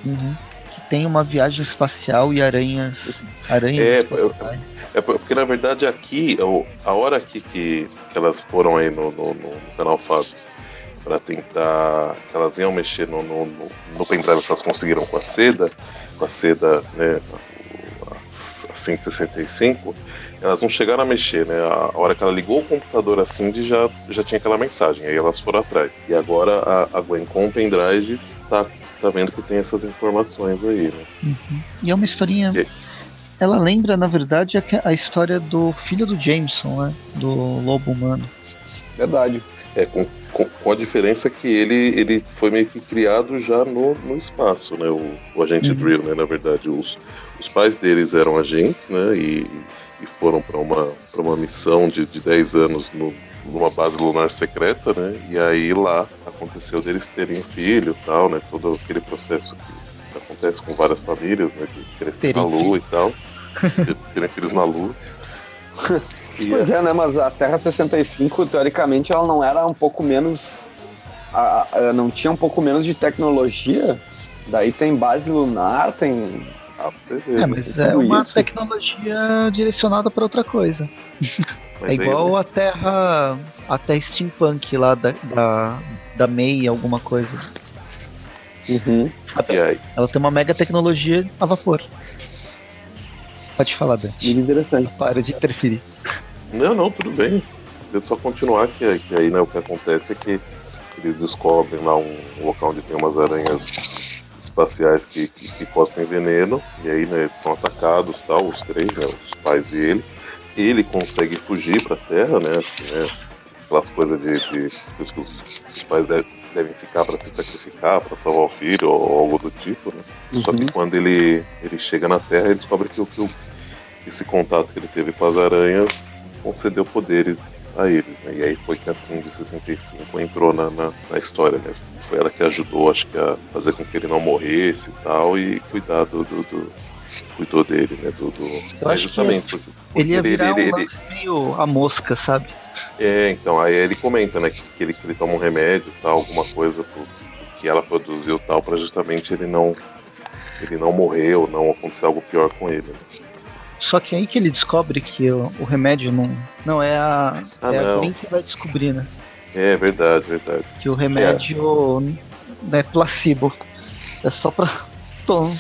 B: Uhum. Que tem uma viagem espacial e aranhas, aranhas
D: é, espaciais. É porque na verdade aqui, a hora aqui que, que elas foram aí no, no, no canal Fatos para tentar. elas iam mexer no, no, no pendrive que elas conseguiram com a seda, com a seda, né? A 165, elas não chegaram a mexer, né? A hora que ela ligou o computador assim, já, já tinha aquela mensagem, aí elas foram atrás. E agora a, a Gwen com o pendrive tá, tá vendo que tem essas informações aí, né?
B: Uhum. E é uma historinha. E ela lembra, na verdade, a, a história do filho do Jameson, né? Do lobo humano.
C: Verdade.
D: É, com, com, com, a diferença que ele, ele foi meio que criado já no, no espaço, né? O, o agente uhum. Drill, né? Na verdade, os, os pais deles eram agentes, né? E, e foram para uma, uma missão de, de 10 anos no, numa base lunar secreta, né? E aí lá aconteceu deles terem filho e tal, né? Todo aquele processo que acontece com várias famílias, né? Que crescem na Lua e tal. Terem filhos na Lua.
C: pois é, né? Mas a Terra 65, teoricamente, ela não era um pouco menos. A, a, não tinha um pouco menos de tecnologia. Daí tem base lunar, tem.
B: Ah, é, mas é uma isso. tecnologia direcionada para outra coisa. Mas é igual aí, a Terra. A Terra Steampunk lá da, da, da MEI, alguma coisa.
C: Uhum.
B: Ela tem uma mega tecnologia a vapor. Pode falar, Dante.
C: Muito interessante.
B: Para de interferir.
D: Não, não, tudo bem. Eu só continuar que, que aí né, o que acontece é que eles descobrem lá um local onde tem umas aranhas espaciais que, que, que postam veneno, e aí né, são atacados, tal, os três, né, os pais e ele. Ele consegue fugir para a Terra, né? Né aquelas coisas de, de, que os, os pais devem, devem ficar para se sacrificar, para salvar o filho, ou algo do tipo, né? Uhum. Só que uhum. quando ele, ele chega na Terra, ele descobre que, que esse contato que ele teve com as aranhas concedeu poderes a eles. Né? E aí foi que a Sim de 65 entrou na, na, na, história. Né? Foi ela que ajudou, acho que, a fazer com que ele não morresse e tal, e cuidar do. do, do cuidou dele, né? Do, do...
B: Eu acho justamente que porque, ele ia virar ele, um ele, meio a mosca, sabe?
D: É, então, aí ele comenta, né, que, que, ele, que ele toma um remédio, tal, alguma coisa pro, que ela produziu tal, para justamente ele não ele não morrer ou não acontecer algo pior com ele. Né?
B: Só que aí que ele descobre que o, o remédio não, não é a. Ah, é não. a Gwen que vai descobrir, né?
D: É verdade, verdade.
B: Que o remédio é, é placebo. É só pra to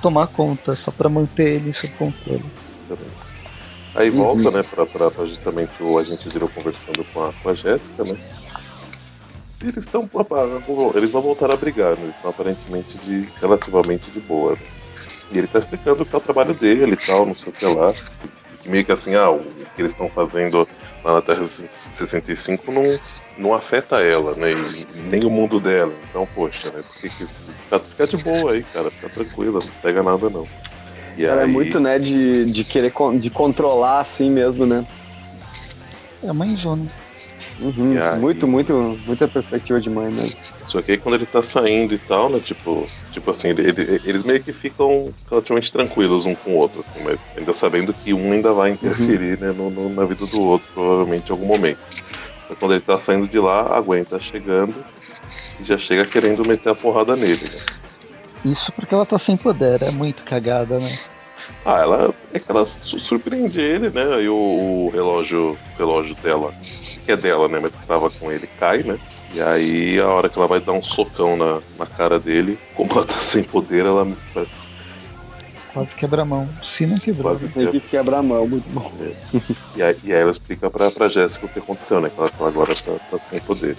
B: tomar conta, só pra manter ele sob controle.
D: Aí uhum. volta, né, pra, pra, pra, justamente o agente Zero conversando com a, com a Jéssica, né? eles estão. Eles vão voltar a brigar, né? Eles estão aparentemente de, relativamente de boa. Né? E ele tá explicando que é o trabalho dele e tal, não sei o que lá. E meio que assim, ah, o que eles estão fazendo lá na Terra 65 não, não afeta ela, né? E nem o mundo dela. Então, poxa, né? Porque que, fica, fica de boa aí, cara, fica tranquila, não pega nada não.
C: E ela é aí... é muito, né, de, de querer de controlar assim mesmo, né?
B: É mãezona.
C: Uhum, aí... Muito, muito, muita perspectiva de mãe mesmo.
D: Só que aí quando ele tá saindo e tal, né, tipo, tipo assim, ele, ele, eles meio que ficam relativamente tranquilos um com o outro, assim, mas ainda sabendo que um ainda vai interferir, uhum. né, no, no, na vida do outro, provavelmente em algum momento. Mas quando ele tá saindo de lá, a Gwen tá chegando e já chega querendo meter a porrada nele, né?
B: Isso porque ela tá sem poder, é muito cagada, né?
D: Ah, ela é que ela surpreende ele, né? Aí o, o relógio, relógio dela que é dela, né? Mas que tava com ele, cai, né? E aí, a hora que ela vai dar um socão na, na cara dele, como ela tá sem poder, ela.
B: Quase quebra a mão. Se não quebrou. Quase
C: Tem que quebrar a mão, muito bom.
D: É. E, aí, e aí ela explica pra, pra Jéssica o que aconteceu, né? Que ela, agora tá, tá sem poder.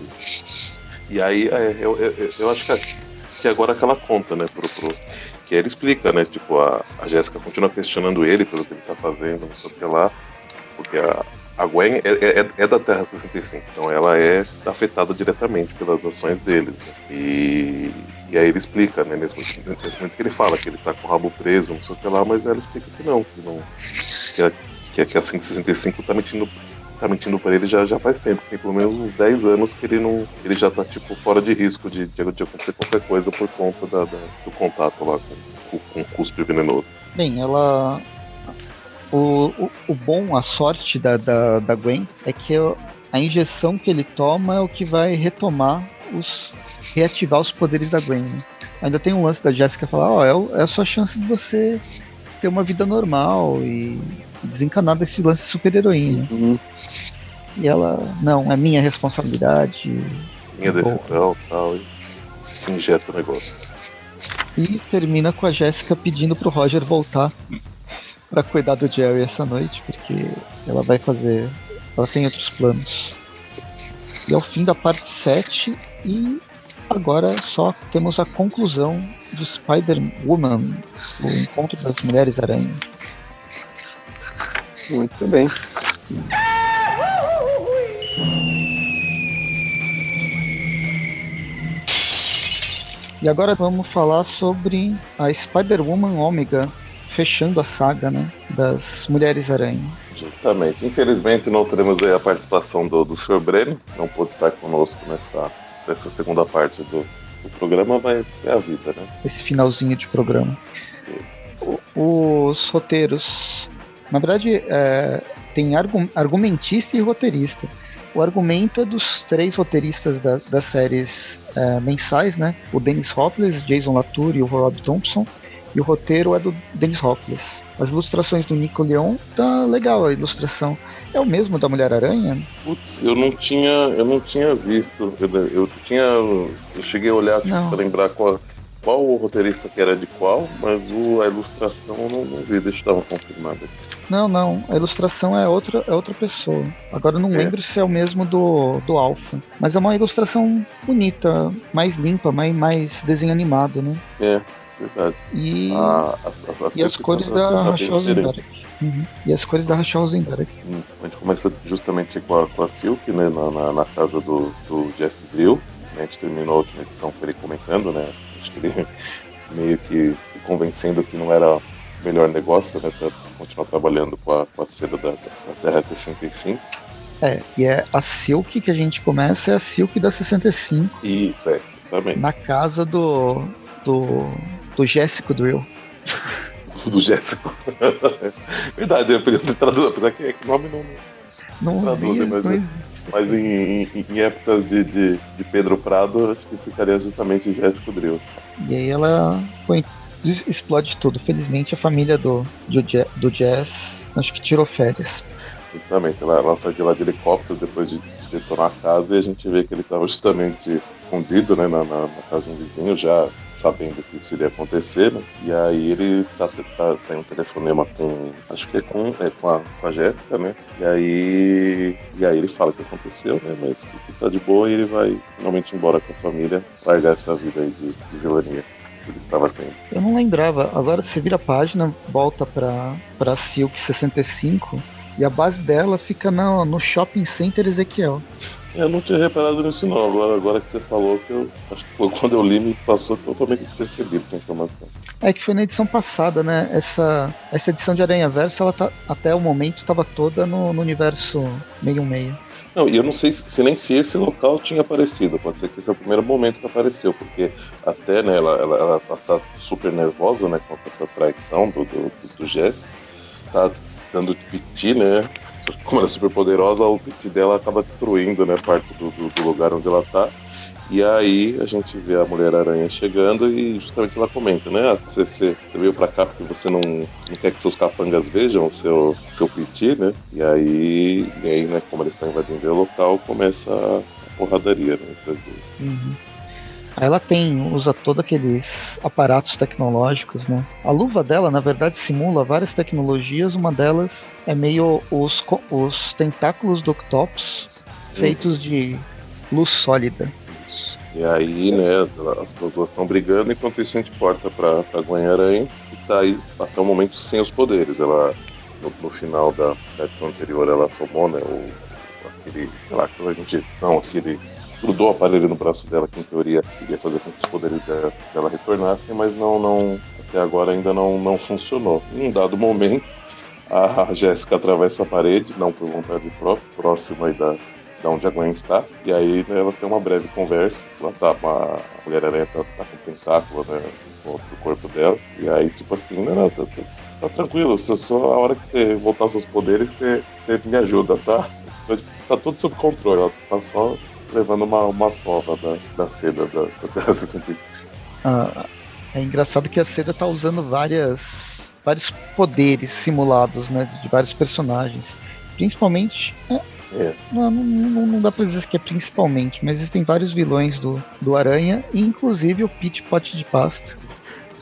D: E aí, é, eu, eu, eu acho que, que agora que ela conta, né? Pro, pro, que ele explica, né? Tipo, a, a Jéssica continua questionando ele pelo que ele tá fazendo, não sei o que lá. Porque a, a Gwen é, é, é, da Terra 65, então ela é afetada diretamente pelas ações dele. Né? E, e aí ele explica, né, nesse, nesse momento que ele fala que ele tá com o rabo preso, não sei o que lá, mas ela explica que não, que não. Que a, que a, que a 565 tá mentindo, tá mentindo pra ele já, já faz tempo, tem pelo menos uns 10 anos que ele não. ele já tá tipo fora de risco de, de, de acontecer qualquer coisa por conta da, da, do contato lá com, com, com cuspe venenoso.
B: Bem, ela o, o, o, bom, a sorte da, da, da Gwen é que a injeção que ele toma é o que vai retomar os. reativar os poderes da Gwen. Né? Ainda tem um lance da Jessica falar, ó, oh, é, é, a sua chance de você ter uma vida normal e desencanar desse lance de super-heroína. Uhum. E ela, não, é minha responsabilidade.
D: Minha decisão e tal, e se injeta o negócio.
B: E termina com a Jéssica pedindo pro Roger voltar para cuidar do Jerry essa noite, porque ela vai fazer. Ela tem outros planos. E é o fim da parte 7 e agora só temos a conclusão de Spider-Woman, o encontro das Mulheres Aranha.
C: Muito bem.
B: E agora vamos falar sobre a Spider-Woman Omega, fechando a saga, né, das Mulheres Aranha.
D: Justamente. Infelizmente não teremos a participação do, do Sr. Breno, não pôde estar conosco nessa, nessa segunda parte do, do programa, mas é a vida, né?
B: Esse finalzinho de programa. O, os roteiros, na verdade, é, tem argumentista e roteirista. O argumento é dos três roteiristas das, das séries é, mensais, né? O Dennis Hopeless, Jason Latour e o Rob Thompson. E o roteiro é do Dennis Hopeless. As ilustrações do Nico Leon, tá legal a ilustração. É o mesmo da Mulher-Aranha?
D: Putz, eu não tinha, eu não tinha visto. Eu, eu tinha. Eu cheguei a olhar tipo, para lembrar qual, qual o roteirista que era de qual, mas o, a ilustração eu não, não vi, deixa eu dar uma confirmada
B: Não, não, a ilustração é outra, é outra pessoa. Agora eu não é. lembro se é o mesmo do, do Alpha. Mas é uma ilustração bonita, mais limpa, mais, mais desenho animado, né?
D: É, Verdade.
B: E, a, a, a e as cores da Rachel. Uhum. E as cores da Rachel.
D: Hum, a gente começa justamente com a, com a Silk, né, na, na, na casa do, do Jesse Drill. Né, a gente terminou a última edição com ele comentando, né? Acho que ele meio que convencendo que não era o melhor negócio, né? Pra continuar trabalhando com a, com a seda da, da Terra 65.
B: É, e é a Silk que a gente começa, é a Silk da 65.
D: Isso, é, também.
B: Na casa do. do. Do Jéssico Drill.
D: do Jéssico. Verdade, eu podia ter traduzido, apesar que, é que o nome não.
B: Não, traduz,
D: mas, mas, mas em, em, em, épocas de, de, de, Pedro Prado, acho que ficaria justamente Jéssico Drill.
B: E aí ela foi, explode tudo. Felizmente a família do, do, do Jazz acho que tirou férias.
D: Justamente, ela, ela sai de lá de helicóptero depois de, de detonar a casa e a gente vê que ele estava justamente escondido né, na, na, na casa de um vizinho, já sabendo que isso iria acontecer, né? E aí ele tá, tá, tem um telefonema com. Acho que é com, é com a, com a Jéssica, né? E aí. E aí ele fala o que aconteceu, né? Mas que tá de boa e ele vai finalmente embora com a família, largar essa vida aí de, de vilania que ele estava tendo.
B: Eu não lembrava. Agora você vira a página, volta pra, pra Silk 65 e a base dela fica no, no Shopping Center Ezequiel.
D: Eu não tinha reparado nisso não, agora, agora que você falou que eu acho que foi quando eu li me passou totalmente despercebido essa informação.
B: É que foi na edição passada, né? Essa, essa edição de Aranha Verso, ela tá, até o momento estava toda no, no universo 616.
D: Não, e eu não sei se, se, nem se esse local tinha aparecido. Pode ser que esse é o primeiro momento que apareceu, porque até né, ela, ela, ela tá super nervosa né, com essa traição do, do, do, do Jess. Tá dando piti, né? Como ela é super poderosa, o pit dela acaba destruindo, né, parte do, do, do, lugar onde ela tá. E aí a gente vê a Mulher-Aranha chegando e justamente ela comenta, né? Ah, você, você, você veio pra cá porque você não, não quer que seus capangas vejam o seu, seu piti, né? E aí, e aí, né, como eles estão invadindo o local, começa a porradaria, né? Entre as duas.
B: Uhum. Ela tem, usa todos aqueles aparatos tecnológicos, né? A luva dela, na verdade, simula várias tecnologias. Uma delas é meio os, os tentáculos do Octopus feitos de luz sólida.
D: E aí, né, as duas estão brigando, enquanto isso a gente porta pra, pra Gwen-Aranha, tá aí até o momento sem os poderes. Ela, no, no final da, da, edição anterior, ela tomou, né, o, aquele, sei lá, aquela injeção, aquele grudou o aparelho no braço dela, que em teoria iria fazer com que os poderes dela, dela retornassem, mas não, não, até agora ainda não, não funcionou. Em um dado momento, a Jéssica atravessa a parede, não por vontade própria, próximo aí da, da onde a Gwen está, e aí né, ela tem uma breve conversa. Ela tá, uma, a Mulher-Aranha tá, tá com tentáculo né, no corpo dela, e aí, tipo assim, não, tá, tá, tá tranquilo, só, só a hora que você voltar aos seus poderes, você, você me ajuda, tá? Tá tudo sob controle, ela tá só levando uma, uma sova da, da seda da, da Terra 65.
B: Ah, é engraçado que a seda tá usando várias, vários poderes simulados, né? De vários personagens. Principalmente. É, é. Não, não, não, dá pra dizer que é principalmente, mas existem vários vilões do, do Aranha, inclusive o Pit Pot de Pasta.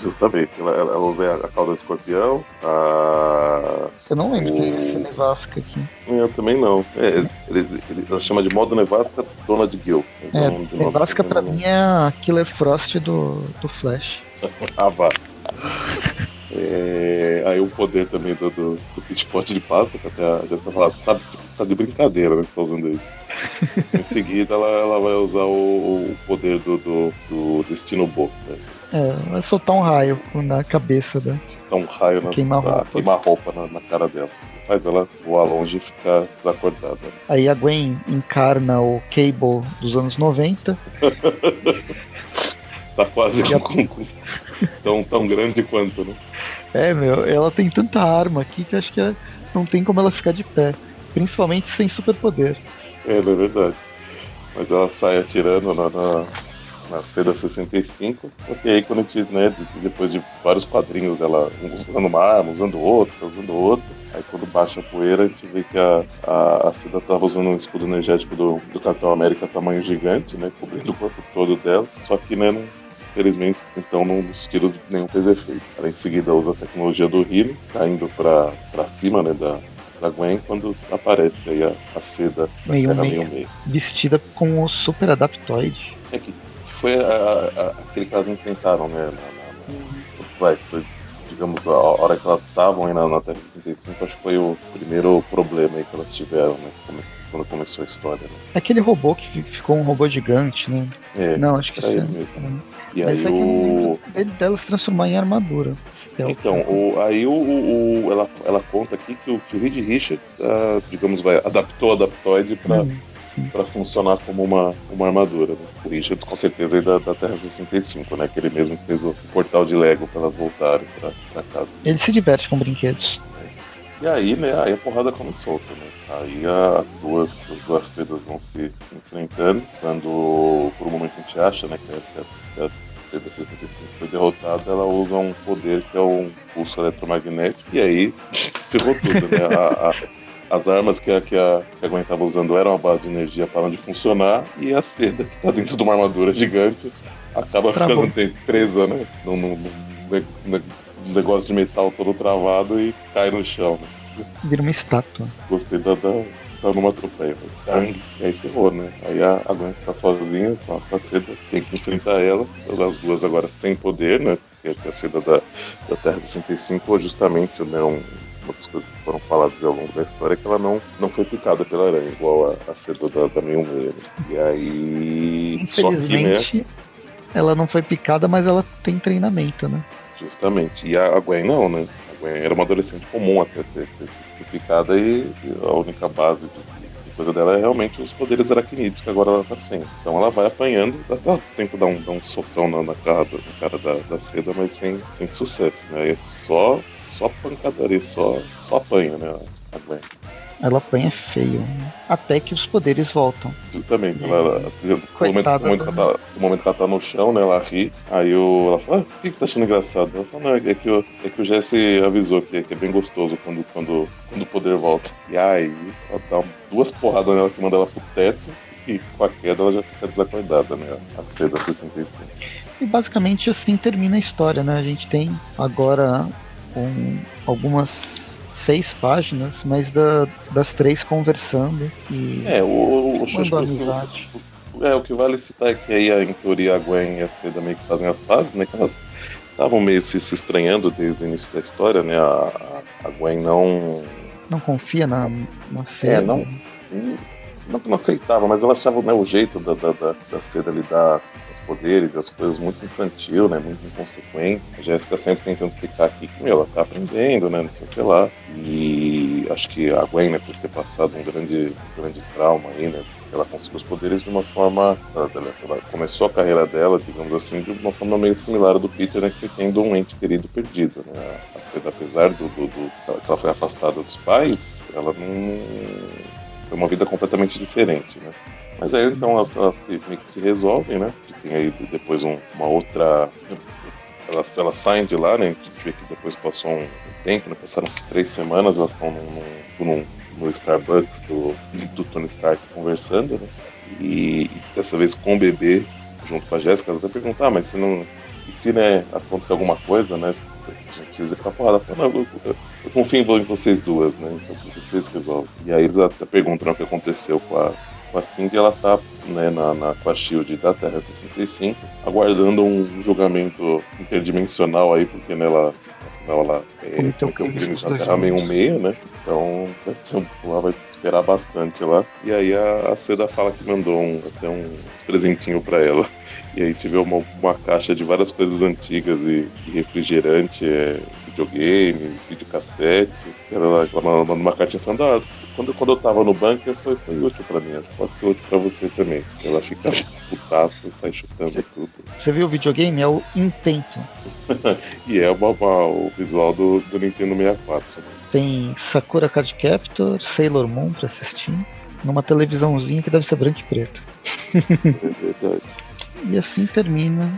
D: Justamente, ela, ela usa a cauda de escorpião, a.
B: Eu não lembro o... quem é esse nevasca aqui.
D: Eu também não. É, ele, ele, ele, ela chama de modo nevasca Dona de Gil.
B: Então, é, nevasca pra mim é a Killer Frost do, do Flash.
D: ah, vá. É, aí o poder também do, do, do pitpot de pasta, que até a gente tá falando, sabe, tipo, tá de brincadeira, né, que tá usando isso. em seguida ela, ela vai usar o, o poder do, do, do Destino Bo, né?
B: É, vai soltar um raio na cabeça da.
D: Soltar um raio na queimar roupa, roupa na, na, cara dela. Faz ela voar longe e ficar desacordada.
B: Aí a Gwen encarna o Cable dos anos 90.
D: tá quase com, com, tão, tão grande quanto, né?
B: É, meu, ela tem tanta arma aqui que acho que é, não tem como ela ficar de pé. Principalmente sem superpoder.
D: É, é verdade. Mas ela sai atirando na, na na seda 65. E aí quando a gente, né, depois de vários quadrinhos dela usando uma arma, usando outra, usando outra, aí quando baixa a poeira a gente vê que a, a, a seda tava usando um escudo energético do, do Capitão América tamanho gigante, né, cobrindo o corpo todo dela, só que, né, não, infelizmente, então, não, nos tiros nenhum fez efeito. Ela em seguida usa a tecnologia do Hilo, caindo pra, pra cima, né, da, da Gwen quando aparece aí a, a seda
B: meio, meio, meio, vestida com o super adaptoide.
D: É que foi a, a, aquele que elas enfrentaram, né? Na, na, vai, foi, digamos, a hora que elas estavam aí na, na Terra 65, acho que foi o primeiro problema aí que elas tiveram, né? Quando começou a história. Né?
B: Aquele robô que ficou um robô gigante, né?
D: É,
B: Não, acho que
D: é
B: sim.
D: E
B: Mas
D: aí
B: é
D: o.
B: dele- dela se transformar em armadura. É o-
D: Então, o- aí o, o- o- ela, ela conta aqui que o, que o Reed Richards, ah, digamos, vai, adaptou a Adaptoid pra,
B: Hum,
D: pra funcionar como uma, uma armadura. Né? O Richards, com certeza, é da, da Terra 65, né? Que ele mesmo fez o portal de Lego pra elas voltarem pra, pra casa.
B: Ele se diverte com brinquedos.
D: E aí, né, aí a porrada come solta, né? Aí as duas, as duas sedas vão se enfrentando, quando por um momento a gente acha, né, que a, que a, que a seda 65 foi derrotada, ela usa um poder que é um pulso eletromagnético, e aí ferrou tudo, né? A- a- as armas que a, que, a, que a Gwen estava usando eram a base de energia param de funcionar, e a seda que está dentro de uma armadura gigante acaba
B: Travou.
D: ficando presa, né? Num, num- num ne- num negócio de metal todo travado e cai no chão. né?
B: Vira uma estátua.
D: Gostei da, da, da onomatopeia. Tang. E aí ferrou, né? Aí a, a Gwen fica sozinha com a, com a seda, tem que enfrentar ela. As duas agora sem poder, né? Porque a seda da, da Terra 65 justamente né, um, uma das coisas que foram faladas ao longo da história é que ela não, não foi picada pela aranha, igual a, a seda da, da 66. Né? E aí. Só que, né?
B: Infelizmente, ela não foi picada, mas ela tem treinamento, né?
D: Justamente. E a a Gwen não, né? A Gwen era uma adolescente comum até ter, ter sido picada e e a única base de, coisa dela é realmente os poderes aracnídeos que agora ela tá sem. Então ela vai apanhando, ela ela tenta dar um, dar um socão na, na cara, na cara da, da seda, mas sem, sem sucesso, né? É só, só pancadaria, só, só apanha, né? A Gwen.
B: Ela apanha feio. né? Até que os poderes voltam.
D: Justamente, ela, ela, no, momento, no, momento que ela tá, no momento que ela tá no chão, né, ela ri, aí o, ela fala, ah, por que que você tá achando engraçado? Ela fala, não, é que, o, é que o Jesse avisou que, que é bem gostoso quando, quando, quando o poder volta. E aí, ela dá duas porradas nela que manda ela pro teto, e com a queda ela já fica desacordada, né, a seda 65.
B: E basicamente assim termina a história, né? A gente tem agora um, algumas seis páginas, mas da- das três conversando e
D: É, o, o, o,
B: mandando
D: o-
B: amizade.
D: É, o que vale citar é que aí, em teoria, a Gwen e a Seda meio que fazem as pazes, né? Que elas estavam meio se, se estranhando desde o início da história, né? A, a, a Gwen não.
B: Não confia na, na
D: É,
B: Seda.
D: não. Não que não aceitava, mas ela achava né, o jeito da, da, da, da Seda lidar com poderes e as coisas muito infantil, né? Muito inconsequente. A Jéssica sempre tentando explicar aqui que, meu, ela tá aprendendo, né? Não sei o que lá. E acho que a Gwen, né, por ter passado um grande, grande trauma aí, né? Ela conseguiu os poderes de uma forma. Ela, ela começou a carreira dela, digamos assim, de uma forma meio similar do Peter, né? Que tendo um ente querido perdido, né? Apesar do, do, do que ela foi afastada dos pais, ela não foi uma vida completamente diferente, né? Mas aí então elas, elas meio que se resolvem, né? Tem aí depois um- uma outra. Elas, elas saem de lá, né? A gente vê que depois passou um tempo, né? Passaram três semanas, elas estão num, num- no Starbucks do, do Tony Stark conversando, né? E, e dessa vez com o bebê, junto com a Jéssica, elas até perguntam, ah, mas se não. E se né, acontecer alguma coisa, né? A gente precisa ir pra porrada. Fala, não, eu, eu, confio em vocês duas, né? Então vocês resolvem. E aí eles até perguntam o que aconteceu com a, com a Cindy, ela tá né, na, na, com a Shield da Terra 65, aguardando um julgamento interdimensional aí, porque né, ela, afinal, ela é,
B: Cometeu
D: cometeu
B: crimes
D: na Terra
B: gente.
D: 66, né? Então vai ser um- ela vai esperar bastante lá. E aí a, a Seda fala que mandou um, até um presentinho pra ela. E aí tive uma, uma caixa de várias coisas antigas e, e refrigerante, é, videogames, videocassete. Ela, ela mandou uma cartinha falando, ah, quando, quando eu tava no bunker foi, foi útil pra mim, que pode ser útil pra você também. Ela fica putaça e sai chutando tudo.
B: Você viu o videogame? É o Intento.
D: E é uma, uma- o visual do, do Nintendo 64. Né?
B: Tem Sakura Card Captor, Sailor Moon pra assistir. Numa televisãozinha que deve ser branco e preto.
D: É verdade.
B: E assim termina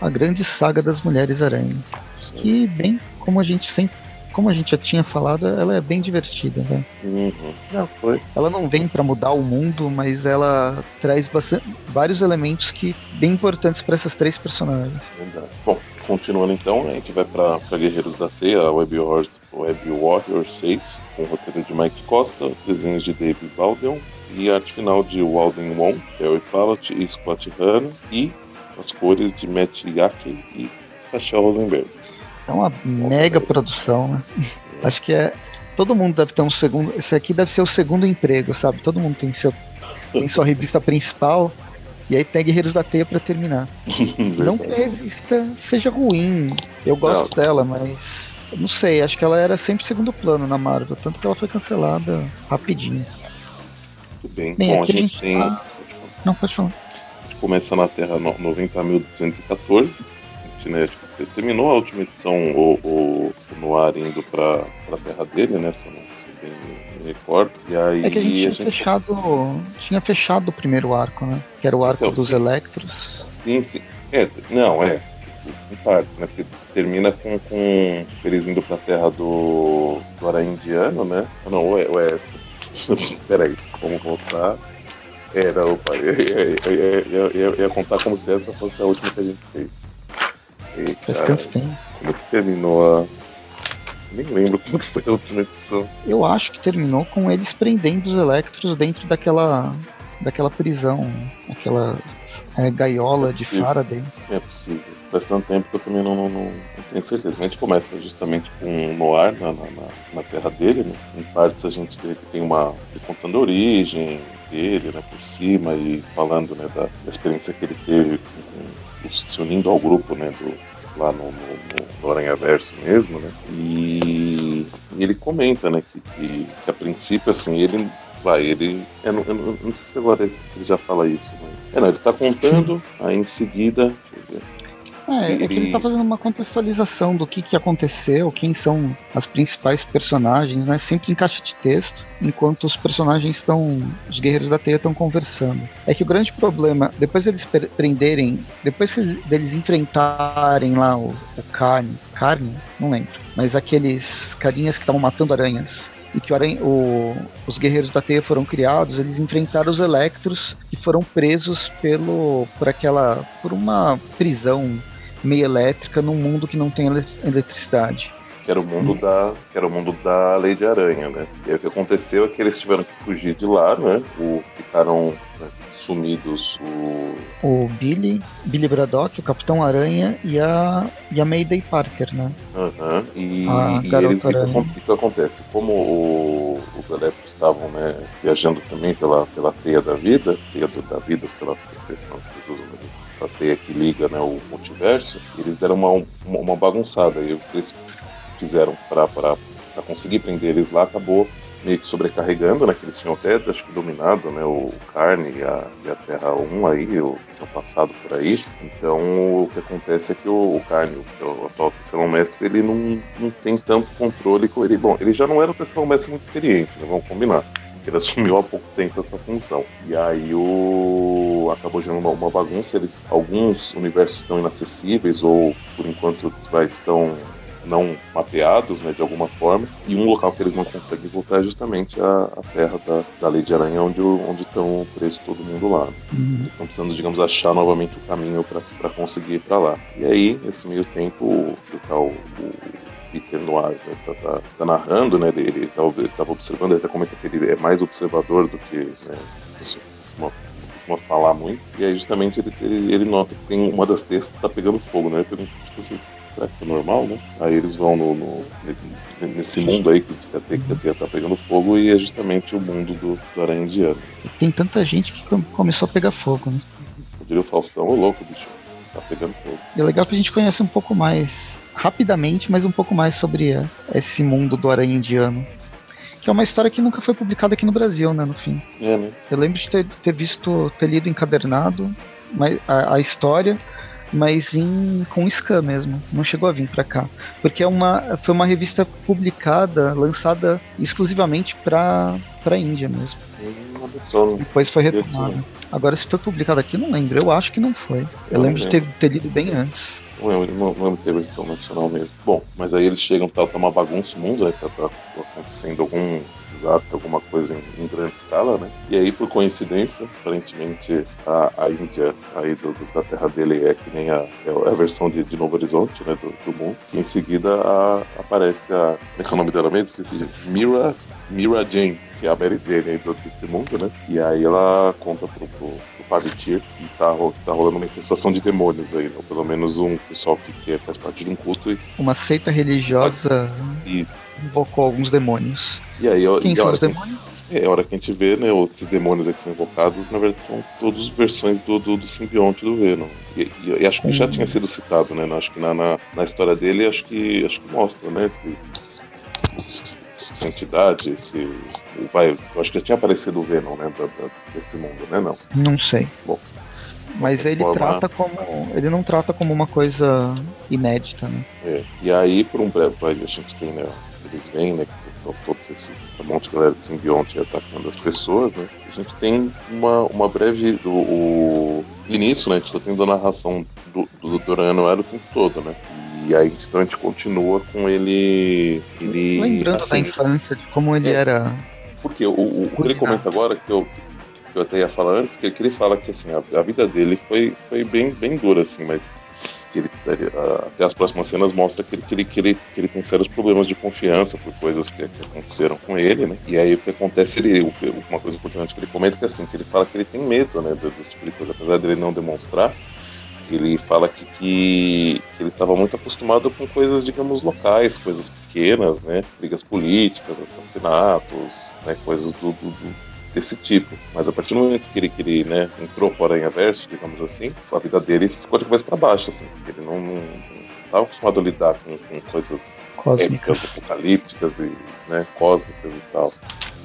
B: a grande saga das Mulheres Aranha. Que, bem, como a gente sempre. Como a gente já tinha falado, ela é bem divertida, né?
D: Uhum. Já foi.
B: Ela não vem pra mudar o mundo, mas ela traz bastante, vários elementos que bem importantes pra essas três personagens.
D: Verdade. Bom, continuando então, a gente vai pra, pra Guerreiros da Ceia, a Web, Wars, Web Warrior 6, com o roteiro de Mike Costa, desenhos de David Baldeon e arte final de Walden Wong, Barry Pallet e Scott Hanna e as cores de Matt Yake e Rachel Rosenberg.
B: É uma mega produção, né? Acho que é. Todo mundo deve ter um segundo. Esse aqui deve ser o segundo emprego, sabe? Todo mundo tem seu. Tem sua revista principal. E aí tem Guerreiros da Teia pra terminar. não que a revista seja ruim, eu gosto não. dela, mas não sei, acho que ela era sempre segundo plano na Marvel, tanto que ela foi cancelada rapidinho.
D: Tudo bem. bem Bom, a gente, tem.
B: Não, pode falar.
D: Começa na Terra 90.214. Gente, né, tipo, terminou a última edição, o, o, o Noir indo pra, pra terra dele, né? Se eu não se bem me recordo. E aí,
B: é que a gente, a tinha, gente... Fechado, tinha fechado o primeiro arco, né? Que era o arco então, dos sim. Electros.
D: Sim, sim. É, não, é. Em parte, né? Porque termina com, com eles indo pra terra do, do Aranha Indiano, né? Ah, não, ou é, ou é essa. Peraí, vamos voltar. Era, opa, eu, eu, eu, ia contar como se essa fosse a última que a gente fez.
B: E, cara,
D: como que terminou a. Nem lembro como que foi a última edição.
B: Eu acho que terminou com eles prendendo os Electros dentro daquela. daquela prisão. Aquela é, gaiola é de Faraday.
D: É possível. Faz tanto tempo que eu também não, não, não, tenho certeza. A gente começa justamente com o Noir na, na, na, terra dele, né? Em partes a gente tem uma. contando a origem, dele, né, por cima e falando né, da, da experiência que ele teve com, com, se unindo ao grupo, né, do, lá no, no, no Aranha Verso mesmo, né, e, ele comenta, né, que, que, que, a princípio, assim, ele vai, ele, eu não, eu não sei se agora se ele já fala isso, mas, é, não, ele está contando, aí em seguida,
B: é, é que ele tá fazendo uma contextualização do que, que aconteceu, quem são as principais personagens, né? Sempre em caixa de texto, enquanto os personagens estão. Os guerreiros da teia estão conversando. É que o grande problema, depois eles prenderem, depois deles enfrentarem lá o, o Carne. Carne? Não lembro. Mas aqueles carinhas que estavam matando aranhas e que o, os guerreiros da teia foram criados, eles enfrentaram os Electros e foram presos pelo por aquela por uma prisão meio elétrica num mundo que não tem eletricidade.
D: Que era o mundo da, que era o mundo da Lei de Aranha, né? E aí o que aconteceu é que eles tiveram que fugir de lá, né? O, ficaram né, sumidos o...
B: O Billy, Billy Braddock, o Capitão Aranha e a, e a Mayday Parker, né?
D: Uhum. E, e eles, o que, que acontece? Como o, os elétricos estavam né, viajando também pela, pela teia da vida, teia da vida, sei lá, se vocês não essa teia que liga né, o multiverso, eles deram uma, uma, uma bagunçada. E o que eles fizeram para conseguir prender eles lá acabou meio que sobrecarregando, né? Que eles tinham até, acho que, dominado, né? O Carne e a, e a Terra 1 aí, o tinham passado por aí. Então, o que acontece é que o, o Carne, o, atual terceiro mestre, ele não, não tem tanto controle com ele. Bom, ele já não era o terceiro mestre muito experiente, né? Vamos combinar. Ele assumiu há pouco tempo essa função. E aí o acabou gerando uma, uma bagunça. Eles, alguns universos estão inacessíveis ou por enquanto vai, estão não mapeados, né, de alguma forma, e um local que eles não conseguem voltar é justamente a, a terra da, da Lei de Aranha, onde, onde estão presos todo mundo lá. Uhum. Estão precisando, digamos, achar novamente o caminho para conseguir ir para lá. E aí, nesse meio tempo, o, o, o Peter Noir né, tá, tá, tá, narrando, né? Ele estava observando, ele até comenta que ele é mais observador do que né, uma, uma falar muito. E aí justamente ele, ele, ele, nota que tem uma das textas que tá pegando fogo, né? Ele pergunta, tipo assim, será que isso é normal, né? Aí eles vão no, no nesse mundo aí que a teia tá pegando fogo e é justamente o mundo do, do Aranha Indiano.
B: Tem tanta gente que começou a pegar fogo, né?
D: Eu diria o Faustão, ô louco, bicho. Tá pegando fogo.
B: E é legal que a gente conhece um pouco mais rapidamente, mas um pouco mais sobre esse mundo do aranha indiano. Que é uma história que nunca foi publicada aqui no Brasil, né, no fim.
D: É, né?
B: Eu lembro de ter, ter visto, ter lido encadernado a, a história, mas em, com scan mesmo, não chegou a vir para cá. Porque é uma, foi uma revista publicada, lançada exclusivamente para a Índia mesmo.
D: Hum,
B: Depois foi retomada. Agora, se foi publicado aqui, não lembro. Eu acho que não foi. Eu lembro de ter, ter lido bem antes.
D: Não lembro, não lembro ter versão nacional mesmo. Bom, mas aí eles chegam, tá, tá uma bagunça o mundo, né? Tá, tá acontecendo algum desastre, alguma coisa em, em, grande escala, né? E aí, por coincidência, aparentemente a, a Índia aí do, do, da terra dele é que nem a, é a versão de, de Novo Horizonte, né? Do, do mundo. E em seguida a, aparece a. Como é que é o nome dela mesmo? Esqueci, gente. Mira, Mira Jane, que é a Mary Jane aí do, desse mundo, né? E aí ela conta pro, pro Pavitir e tá, tá rolando uma infestação de demônios aí, né? pelo menos um pessoal que, que faz parte de um culto. E...
B: Uma seita religiosa
D: Isso.
B: invocou alguns demônios.
D: E aí,
B: Quem
D: e,
B: são os demônios?
D: É, a hora que a gente vê, né, esses demônios que são invocados, na verdade são todas versões do, do, do simbionte do Venom. E, e, e acho que já tinha sido citado, né? Acho que na, na, na, história dele, acho que, acho que mostra, né? Esse, essa entidade, esse. Vai, eu acho que tinha aparecido o Venom, né? Da, da, desse mundo, né? Não.
B: Não sei.
D: Bom.
B: Mas ele forma... trata como. Ele não trata como uma coisa inédita, né?
D: É. E aí, por um breve. A gente tem, né? Eles vêm, né? Todos esses esse monte de galera de simbionte atacando as pessoas, né? A gente tem uma, uma breve. Do, o início, né? A gente tá tendo a narração do, do, do o tempo todo, né? E aí então a gente continua com ele. ele
B: Lembrando assim, da infância, de como ele é, era.
D: Porque o, o, o que ele comenta agora, que eu, que eu até ia falar antes, que, que ele fala que assim, a, a, vida dele foi, foi bem, bem dura, assim, mas que ele, até as próximas cenas mostra que ele, que, ele, que, ele, que ele tem sérios problemas de confiança por coisas que, que aconteceram com ele, né? E aí o que acontece, ele, uma coisa importante que ele comenta é que assim, que ele fala que ele tem medo, né, desse tipo de coisa, apesar dele não demonstrar, ele fala que, que ele estava muito acostumado com coisas, digamos, locais, coisas pequenas, né? Brigas políticas, assassinatos, né? coisas do, do, do desse tipo. Mas a partir do momento que ele, que ele né, entrou para o Aranha Verso, digamos assim, a vida dele ficou de cabeça para baixo, assim. Ele não, não, estava acostumado a lidar com, com coisas
B: cósmicas,
D: épicas, apocalípticas e né, cósmicas e tal.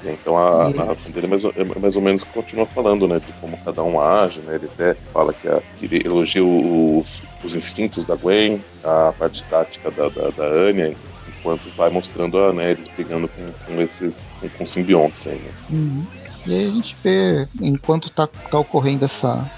D: Então a narração dele é mais, é mais, ou menos continua falando, né, de como cada um age, né, ele até fala que, a, que ele elogia os, os, instintos da Gwen, a parte tática da, da, da Anya, enquanto vai mostrando a, né, eles pegando com, com esses, com, com simbiontes aí, né.
B: Uhum. E aí a gente vê, enquanto tá, tá ocorrendo essa,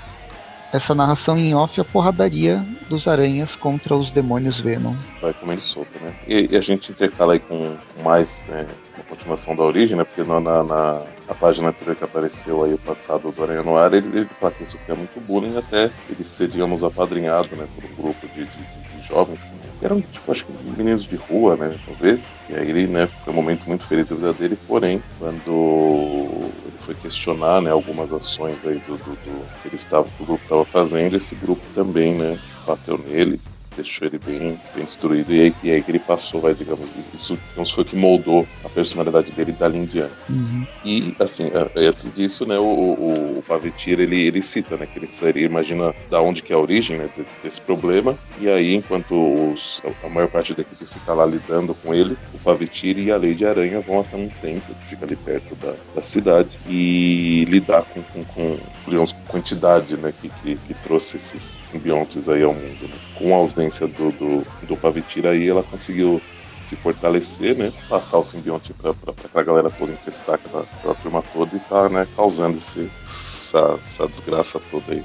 B: essa narração em off, a porradaria dos aranhas contra os demônios Venom.
D: Vai comendo solto, né? E, e, a gente intercala aí com mais, né, continuação da origem, né? Porque na, na, na, página anterior que apareceu aí o passado do Aranha no ar, ele, ele fala que é muito bullying até ele ser, digamos, apadrinhado, né, por um grupo de, de, de jovens que eram, tipo, acho que meninos de rua, né, talvez. E aí ele, né, foi um momento muito feliz da vida dele, porém, quando ele foi questionar, né, algumas ações aí do, do, do que ele estava, que o grupo estava fazendo, esse grupo também, né, bateu nele, deixou ele bem, bem destruído. E aí, e aí que ele passou, vai, digamos, isso digamos, foi o que moldou a personalidade dele dali em diante.
B: Uhum.
D: E, assim, antes disso, né, o, o, o Pavetir, ele, ele cita, né, que ele, ele imagina da onde que é a origem né, desse problema, e aí, enquanto os, a maior parte da equipe fica lá lidando com ele, o Pavetir e a de Aranha vão até um templo que fica ali perto da, da cidade e lidar com, com, com digamos, com a entidade, né, que, que, que trouxe esses simbiontes aí ao mundo, né? Com a ausência do, do, do Pavitir aí, ela conseguiu se fortalecer, né? Passar o simbionte pra aquela galera toda infestar aquela, aquela turma toda e tá, né, causando esse, essa, essa desgraça toda aí.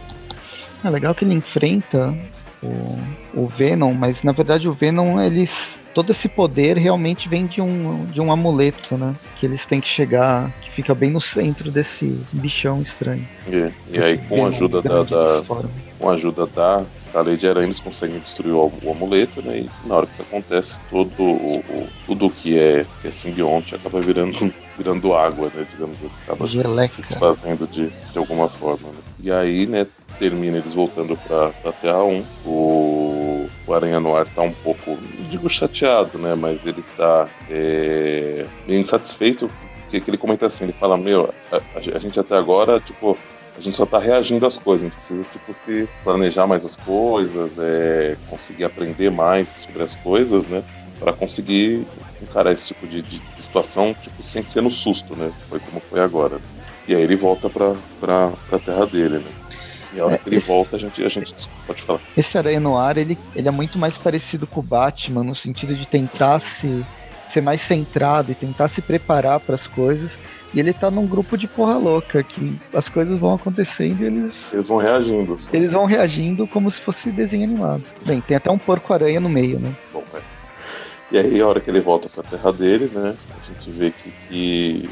B: É legal que ele enfrenta o, o Venom, mas na verdade o Venom, eles. Todo esse poder realmente vem de um, de um amuleto, né? Que eles têm que chegar, que fica bem no centro desse bichão estranho.
D: É, e aí com a ajuda da, da com a ajuda da a lei de aranha eles conseguem destruir o, o, amuleto, né? E na hora que isso acontece, todo o, o tudo que é, que é simbionte acaba virando, virando água, né? Digamos, acaba se, se, desfazendo de, de alguma forma. Né? E aí, né, termina eles voltando pra, pra Terra 1. O, o Aranha Noir tá um pouco, não digo chateado, né? Mas ele tá é, bem insatisfeito. Que ele comenta assim, ele fala, meu, a, a gente até agora, tipo, a gente só está reagindo às coisas, a gente precisa tipo, se planejar mais as coisas, é, conseguir aprender mais sobre as coisas, né? Para conseguir encarar esse tipo de, de, de, situação tipo, sem ser no susto, né? Foi como foi agora. E aí ele volta para a terra dele, né? E a hora é, que ele esse... volta, a gente, a gente pode falar.
B: Esse Aranha no Ar, ele, ele é muito mais parecido com o Batman, no sentido de tentar se ser mais centrado e tentar se preparar para as coisas. E ele tá num grupo de porra louca, que as coisas vão acontecendo e eles.
D: Eles vão reagindo.
B: Assim. Eles vão reagindo como se fosse desenho animado. Bem, tem até um porco-aranha no meio, né?
D: Bom, é. E aí, a hora que ele volta pra terra dele, né? A gente vê que, que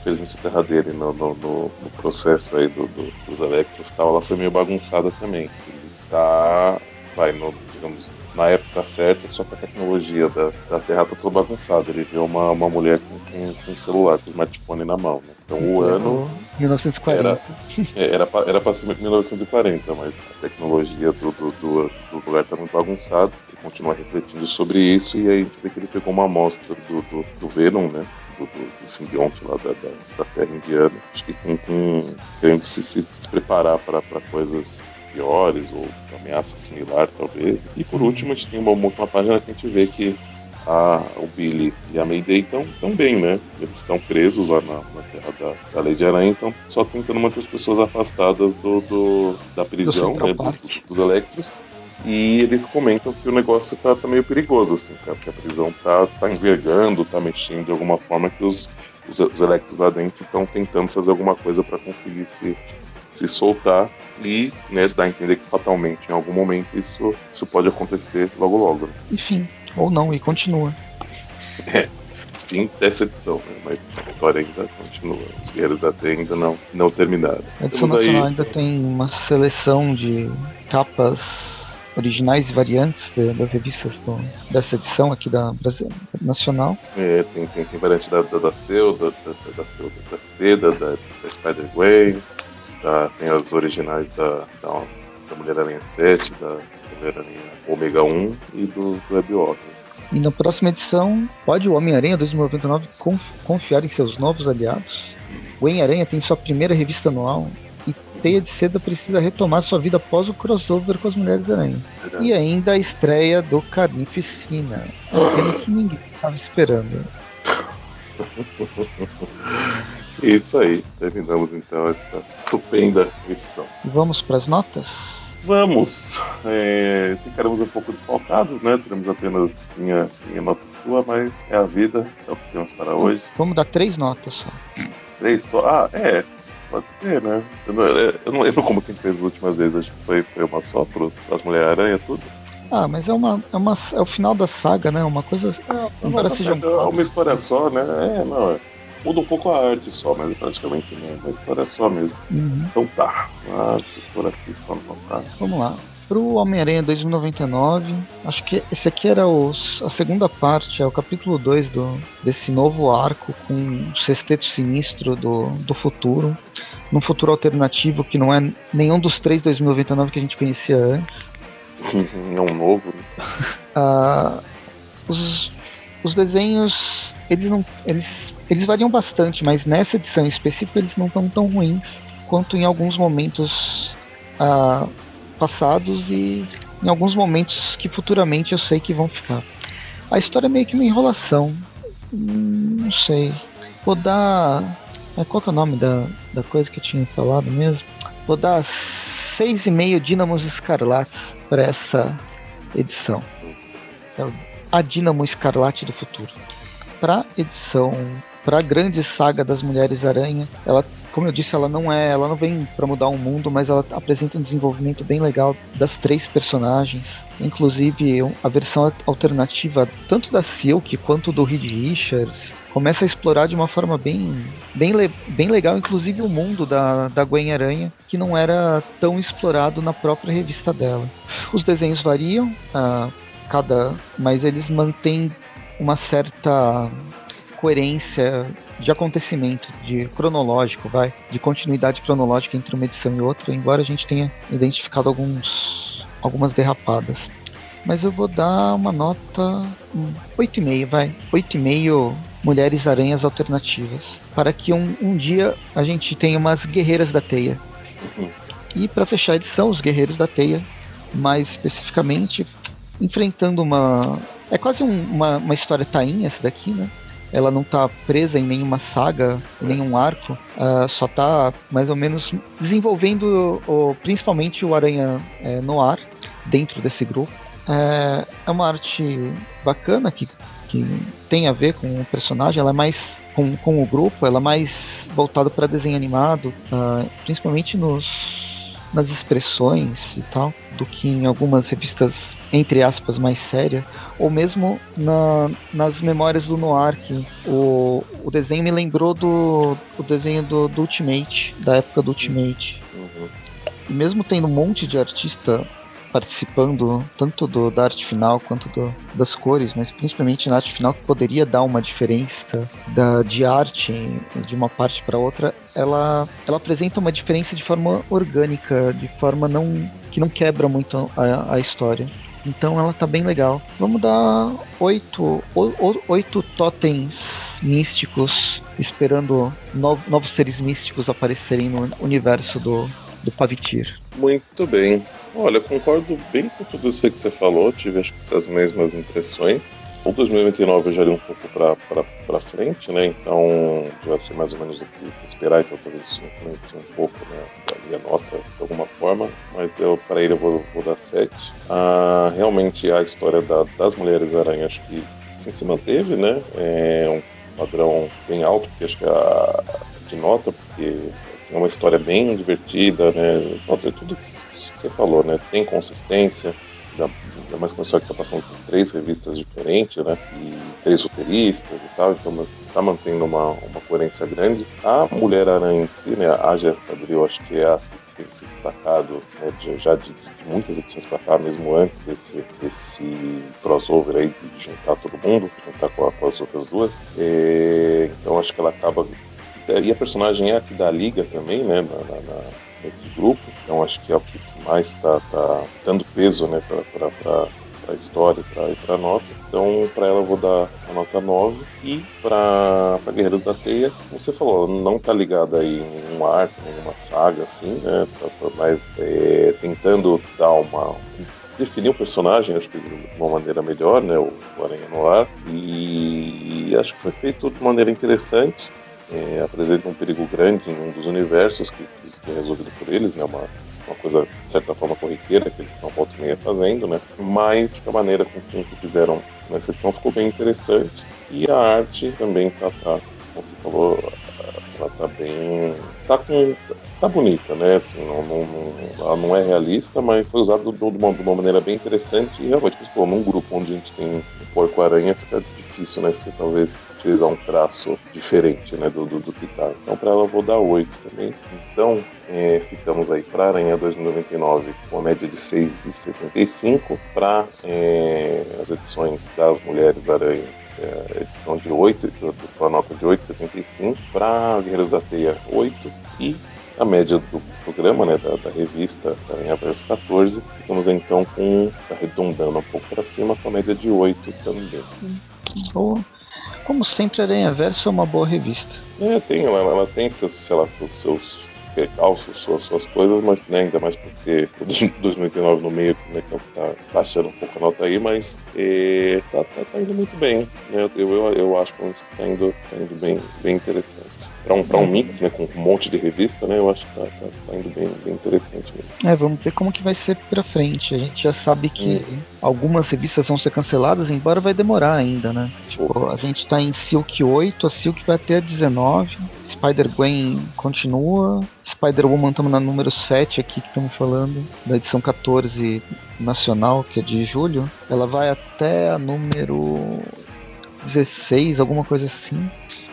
D: infelizmente a terra dele no, no, no, no processo aí do, do, dos Electros tal, ela foi meio bagunçada também. Ele tá. Vai, no, digamos, na época certa, só que a tecnologia da, da Terra tá toda bagunçada. Ele vê uma, uma mulher com, com, com um celular, com um smartphone na mão. Né? Então o ano.
B: 1940.
D: Era, era, pra, era pra ser 1940, mas a tecnologia do, do, do, do lugar tá muito bagunçada. Ele continua refletindo sobre isso e aí a gente vê que ele pegou uma amostra do, do, do Venom, né? Do, do, do, simbionte lá da, da, da Terra Indiana. Acho que com, com querendo se, se, se preparar para coisas piores ou ameaça similar, talvez. E por último, a gente tem uma última página que a gente vê que a, o Billy e a Mayday estão tão bem, né? Eles estão presos lá na, na terra da, da de Aranha, então só tentando manter as pessoas afastadas do, do da prisão, do né? Do, dos Electros. E eles comentam que o negócio tá, tá, meio perigoso, assim, cara, que a prisão tá, tá envergando, tá mexendo de alguma forma que os, os, os Electros lá dentro estão tentando fazer alguma coisa para conseguir se, se soltar e né, dá a entender que fatalmente em algum momento isso, isso pode acontecer logo logo.
B: Enfim, ou não, e continua.
D: É, fim dessa edição, né? mas a história ainda continua. Os Guerreiros da Terra ainda não, não terminaram.
B: A edição Temos nacional aí... ainda tem uma seleção de capas originais e variantes de, das revistas do, dessa edição aqui da Brasil Nacional.
D: É, tem, tem, tem variante da, da, da Seu, da, da, da, da Seda, da, da Spider-Way, Tá, tem as originais da, da, da Mulher-Aranha 7, da Mulher-Aranha Ômega 1 e do, do Web
B: E na próxima edição, pode o Homem-Aranha 2099 confiar em seus novos aliados? O Homem-Aranha tem sua primeira revista anual e Teia de Seda precisa retomar sua vida após o crossover com as Mulheres-Aranha. E ainda a estreia do Carnificina, aquele que ninguém estava esperando.
D: Isso aí, terminamos então essa estupenda edição.
B: Vamos para as notas?
D: Vamos! É, ficaremos um pouco desfalcados, né? Teremos apenas minha, minha nota sua, mas é a vida, é o que temos para hoje.
B: Vamos dar três notas só.
D: Três só? Ah, é. Pode ser, né? Eu não, eu não lembro como que fez as últimas vezes, acho que foi, foi uma só para as Mulher-Aranha, tudo.
B: Ah, mas é uma, é uma. É o final da saga, né? Uma coisa.
D: É, não, seja um... é uma história só, né? É, não. É muda um pouco a arte só, mas praticamente não. Uma história só mesmo.
B: Uhum.
D: Então tá. Ah, por aqui só no passado.
B: Vamos lá. Pro Homem-Aranha 2099, acho que esse aqui era os, a segunda parte, é o capítulo 2 do, desse novo arco com o sexteto sinistro do, do futuro. Num futuro alternativo que não é nenhum dos três 2099 que a gente conhecia antes.
D: É um novo. Né?
B: ah, os, os desenhos eles não eles eles variam bastante, mas nessa edição em específico eles não estão tão ruins quanto em alguns momentos ah, passados e em alguns momentos que futuramente eu sei que vão ficar. A história é meio que uma enrolação. Hum, não sei. Vou dar. É, qual é o nome da, da coisa que eu tinha falado mesmo? Vou dar 6,5 Dínamos Escarlates para essa edição. É a Dínamo Escarlate do futuro. Para edição para a grande saga das Mulheres Aranha. Ela, como eu disse, ela não é, ela não vem para mudar o mundo, mas ela apresenta um desenvolvimento bem legal das três personagens, inclusive a versão alternativa tanto da Silk quanto do Reed Richards. Começa a explorar de uma forma bem, bem, bem legal, inclusive o mundo da, da Gwen Aranha, que não era tão explorado na própria revista dela. Os desenhos variam, uh, cada, mas eles mantêm uma certa coerência de acontecimento, de cronológico, vai, de continuidade cronológica entre uma edição e outra, embora a gente tenha identificado alguns, algumas derrapadas. Mas eu vou dar uma nota um, 8,5, vai. 8,5 Mulheres Aranhas Alternativas. Para que um, um dia a gente tenha umas Guerreiras da Teia. E para fechar a edição, os Guerreiros da Teia, mais especificamente, enfrentando uma. É quase um, uma, uma história tainha essa daqui, né? Ela não tá presa em nenhuma saga, nenhum arco, uh, só tá mais ou menos desenvolvendo o, principalmente o Aranha é, no ar dentro desse grupo. É, é uma arte bacana que, que tem a ver com o personagem, ela é mais com, com o grupo, ela é mais voltada para desenho animado, uh, principalmente nos nas expressões e tal, do que em algumas revistas, entre aspas, mais sérias, ou mesmo na, nas memórias do Noir, que o, o desenho me lembrou do o desenho do, do Ultimate, da época do Ultimate. Uhum. E mesmo tendo um monte de artista participando tanto do, da arte final quanto do, das cores, mas principalmente na arte final que poderia dar uma diferença da, de arte de uma parte para outra, ela, ela apresenta uma diferença de forma orgânica, de forma não que não quebra muito a, a história. Então ela tá bem legal. Vamos dar oito, oito totens místicos, esperando novos seres místicos aparecerem no universo do, do Pavitir.
D: Muito bem. Olha, concordo bem com tudo isso que você falou, tive acho que essas mesmas impressões. O 2029 eu já li um pouco para frente, né? Então já sei mais ou menos o que esperar, então talvez isso influencie um pouco né, da minha nota de alguma forma, mas para ele eu vou, vou dar 7. Ah, realmente a história da, das Mulheres Aranha acho que sim, se manteve, né? É um padrão bem alto, que acho que a, de nota, porque é uma história bem divertida, né? Nota tudo que você falou, né? Tem consistência, ainda mais com a história que está passando por três revistas diferentes, né? E três roteiristas e tal, então está mantendo uma, uma coerência grande. A Mulher-Aranha em si, né? A Jéssica Abril, acho que é a tem se destacado né, de, já de, de, muitas edições para cá, mesmo antes desse, desse crossover aí de juntar todo mundo, juntar com, com as outras duas. E, então acho que ela acaba. E a personagem é aqui da Liga também, né? Na, na, nesse grupo, então acho que é o que mais está tá dando peso né, para a história e para a nota. Então, para ela, eu vou dar a nota 9. E para Guerreiros da Teia, como você falou, não está ligada aí em nenhuma arte, nenhuma saga, assim, né? Tá, tá mais é, tentando dar uma. definir o personagem, acho que de uma maneira melhor, né? O, o Aranha no ar. E, e acho que foi feito de maneira interessante. É, apresenta um perigo grande em um dos universos que, que, que é resolvido por eles, né? Uma, uma coisa, de certa forma, corriqueira que eles estão volta e meia fazendo, né? Mas a maneira com que fizeram nessa edição ficou bem interessante. E a arte também tá, tá como você falou, ela tá bem. tá com. tá bonita, né? Assim, não, não, não ela não é realista, mas foi usada de, de uma maneira bem interessante e realmente, pô, num grupo onde a gente tem um porco-aranha fica difícil, né? Você talvez utilizar um traço diferente, né? Do, do, do que tá. Então pra ela eu vou dar 8 também. Então, é, ficamos aí para Aranha 2099 com a média de 6,75 para é, as edições das Mulheres Aranha é, edição de 8, com a nota de 8,75 para Guerreiros da Teia 8 e a média do programa, né, da, da revista Aranha Verso 14, ficamos então com, arredondando um pouco para cima, com a média de 8 também.
B: Boa. Como sempre, Aranha Verso é uma boa revista.
D: É, tem, ela, ela tem seus, sei lá, seus, seus percalços, suas, suas coisas, mas né, ainda mais porque o 2009 no meio, né, que tá baixando um pouco a nota aí, mas é, tá, tá, tá, indo muito bem. Né, eu, eu, eu acho que tá indo, tá indo bem, bem interessante para um, pra um mix, né, com um monte de revista, né, eu acho que tá, tá, tá indo bem, bem interessante mesmo.
B: É, vamos ver como que vai ser pra frente. A gente já sabe que hum. algumas revistas vão ser canceladas, embora vai demorar ainda, né? Tipo, a gente tá em Silk 8, a Silk vai até 19, Spider-Gwen continua, Spider-Woman estamos na número 7 aqui que estamos falando, da edição 14 nacional, que é de julho. Ela vai até a número 16, alguma coisa assim.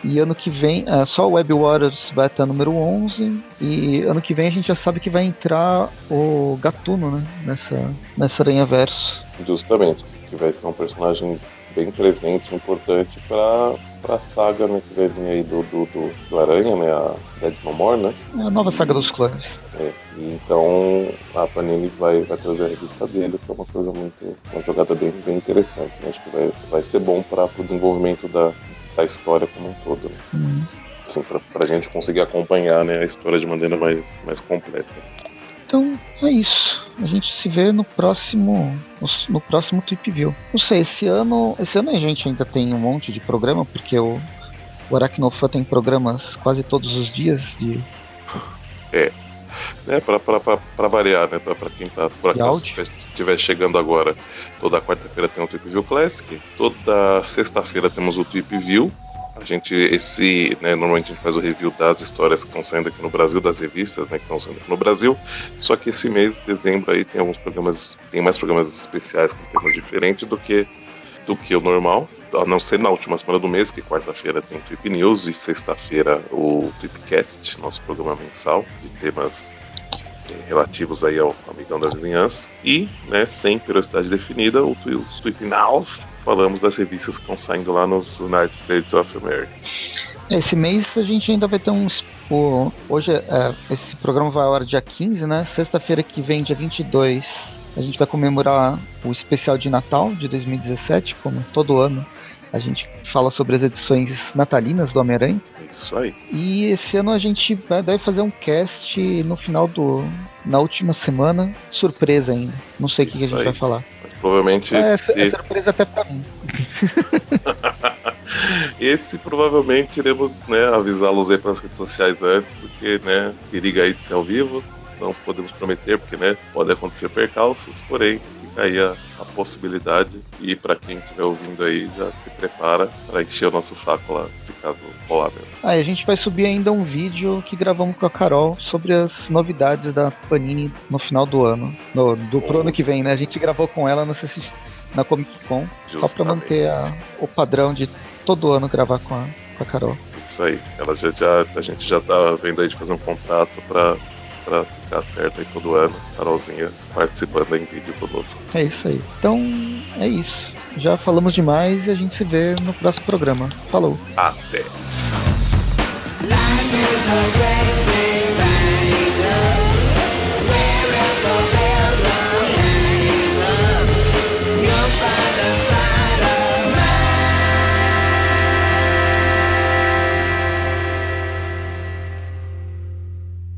B: E ano que vem, uh, só o Web Waters vai até número 11. E ano que vem a gente já sabe que vai entrar o Gatuno, né? Nessa, nessa Aranha Verso.
D: Justamente, que vai ser um personagem bem presente, importante para a saga né, que vai vir aí do, do, do, do, Aranha, né? A Dead No More, né?
B: É a nova saga dos clãs.
D: É, e então a Panini vai, vai trazer a revista dele, que é uma coisa muito. uma jogada bem, bem interessante. Né? Acho que vai, vai ser bom para o desenvolvimento da, da história como um todo. Né? Uhum. Assim, para a gente conseguir acompanhar né, a história de maneira mais, mais completa.
B: Então é isso. A gente se vê no próximo no, no próximo Trip View. Não sei, esse ano, esse ano a gente ainda tem um monte de programa porque o, o Aracnofan tem programas quase todos os dias de
D: É. É, para variar, né? Para quem tá por acaso estiver chegando agora, toda quarta-feira tem o Trip View Classic, toda sexta-feira temos o Trip View, a gente, esse, né, normalmente a gente faz o review das histórias que estão saindo aqui no Brasil, das revistas, né, que estão saindo aqui no Brasil. Só que esse mês, dezembro, aí tem alguns programas, tem mais programas especiais com temas diferentes do que do que o normal. A não ser na última semana do mês, que quarta-feira tem Trip News e sexta-feira o Tripcast, nosso programa mensal de temas relativos aí ao amigão da vizinhança. E, né, sem periodicidade definida, os Tweet Nows, falamos das revistas que estão saindo lá nos United States of America.
B: Esse mês a gente ainda vai ter um. O, hoje, é, esse programa vai ao ar dia 15, né? Sexta-feira que vem, dia 22, a gente vai comemorar o especial de Natal de 2017, como todo ano. A gente fala sobre as edições natalinas do Homem-Aranha.
D: Isso aí.
B: E esse ano a gente vai, deve fazer um cast no final do. na última semana. Surpresa ainda. Não sei o que, que, a gente aí. vai falar.
D: Mas provavelmente.
B: É, é surpresa até pra mim.
D: Esse provavelmente iremos né, avisá-los aí pelas redes sociais antes, porque né, periga aí de ser ao vivo. Não podemos prometer, porque né, pode acontecer percalços, porém aí a, a possibilidade. E para quem estiver ouvindo aí, já se prepara para encher o nosso saco lá, se caso rolar mesmo.
B: Ah, a gente vai subir ainda um vídeo que gravamos com a Carol sobre as novidades da Panini no final do ano. No, do pro ano que vem, né? A gente gravou com ela na, na Comic Con. Justamente. Só para manter a, o padrão de todo ano gravar com a, com a Carol.
D: Isso aí. Ela já, já, a gente já tá vendo aí de fazer um contato para pra ficar certo aí todo ano. Carolzinha participando em vídeo conosco.
B: É isso aí. Então, é isso. Já falamos demais e a gente se vê no próximo programa. Falou.
D: Até.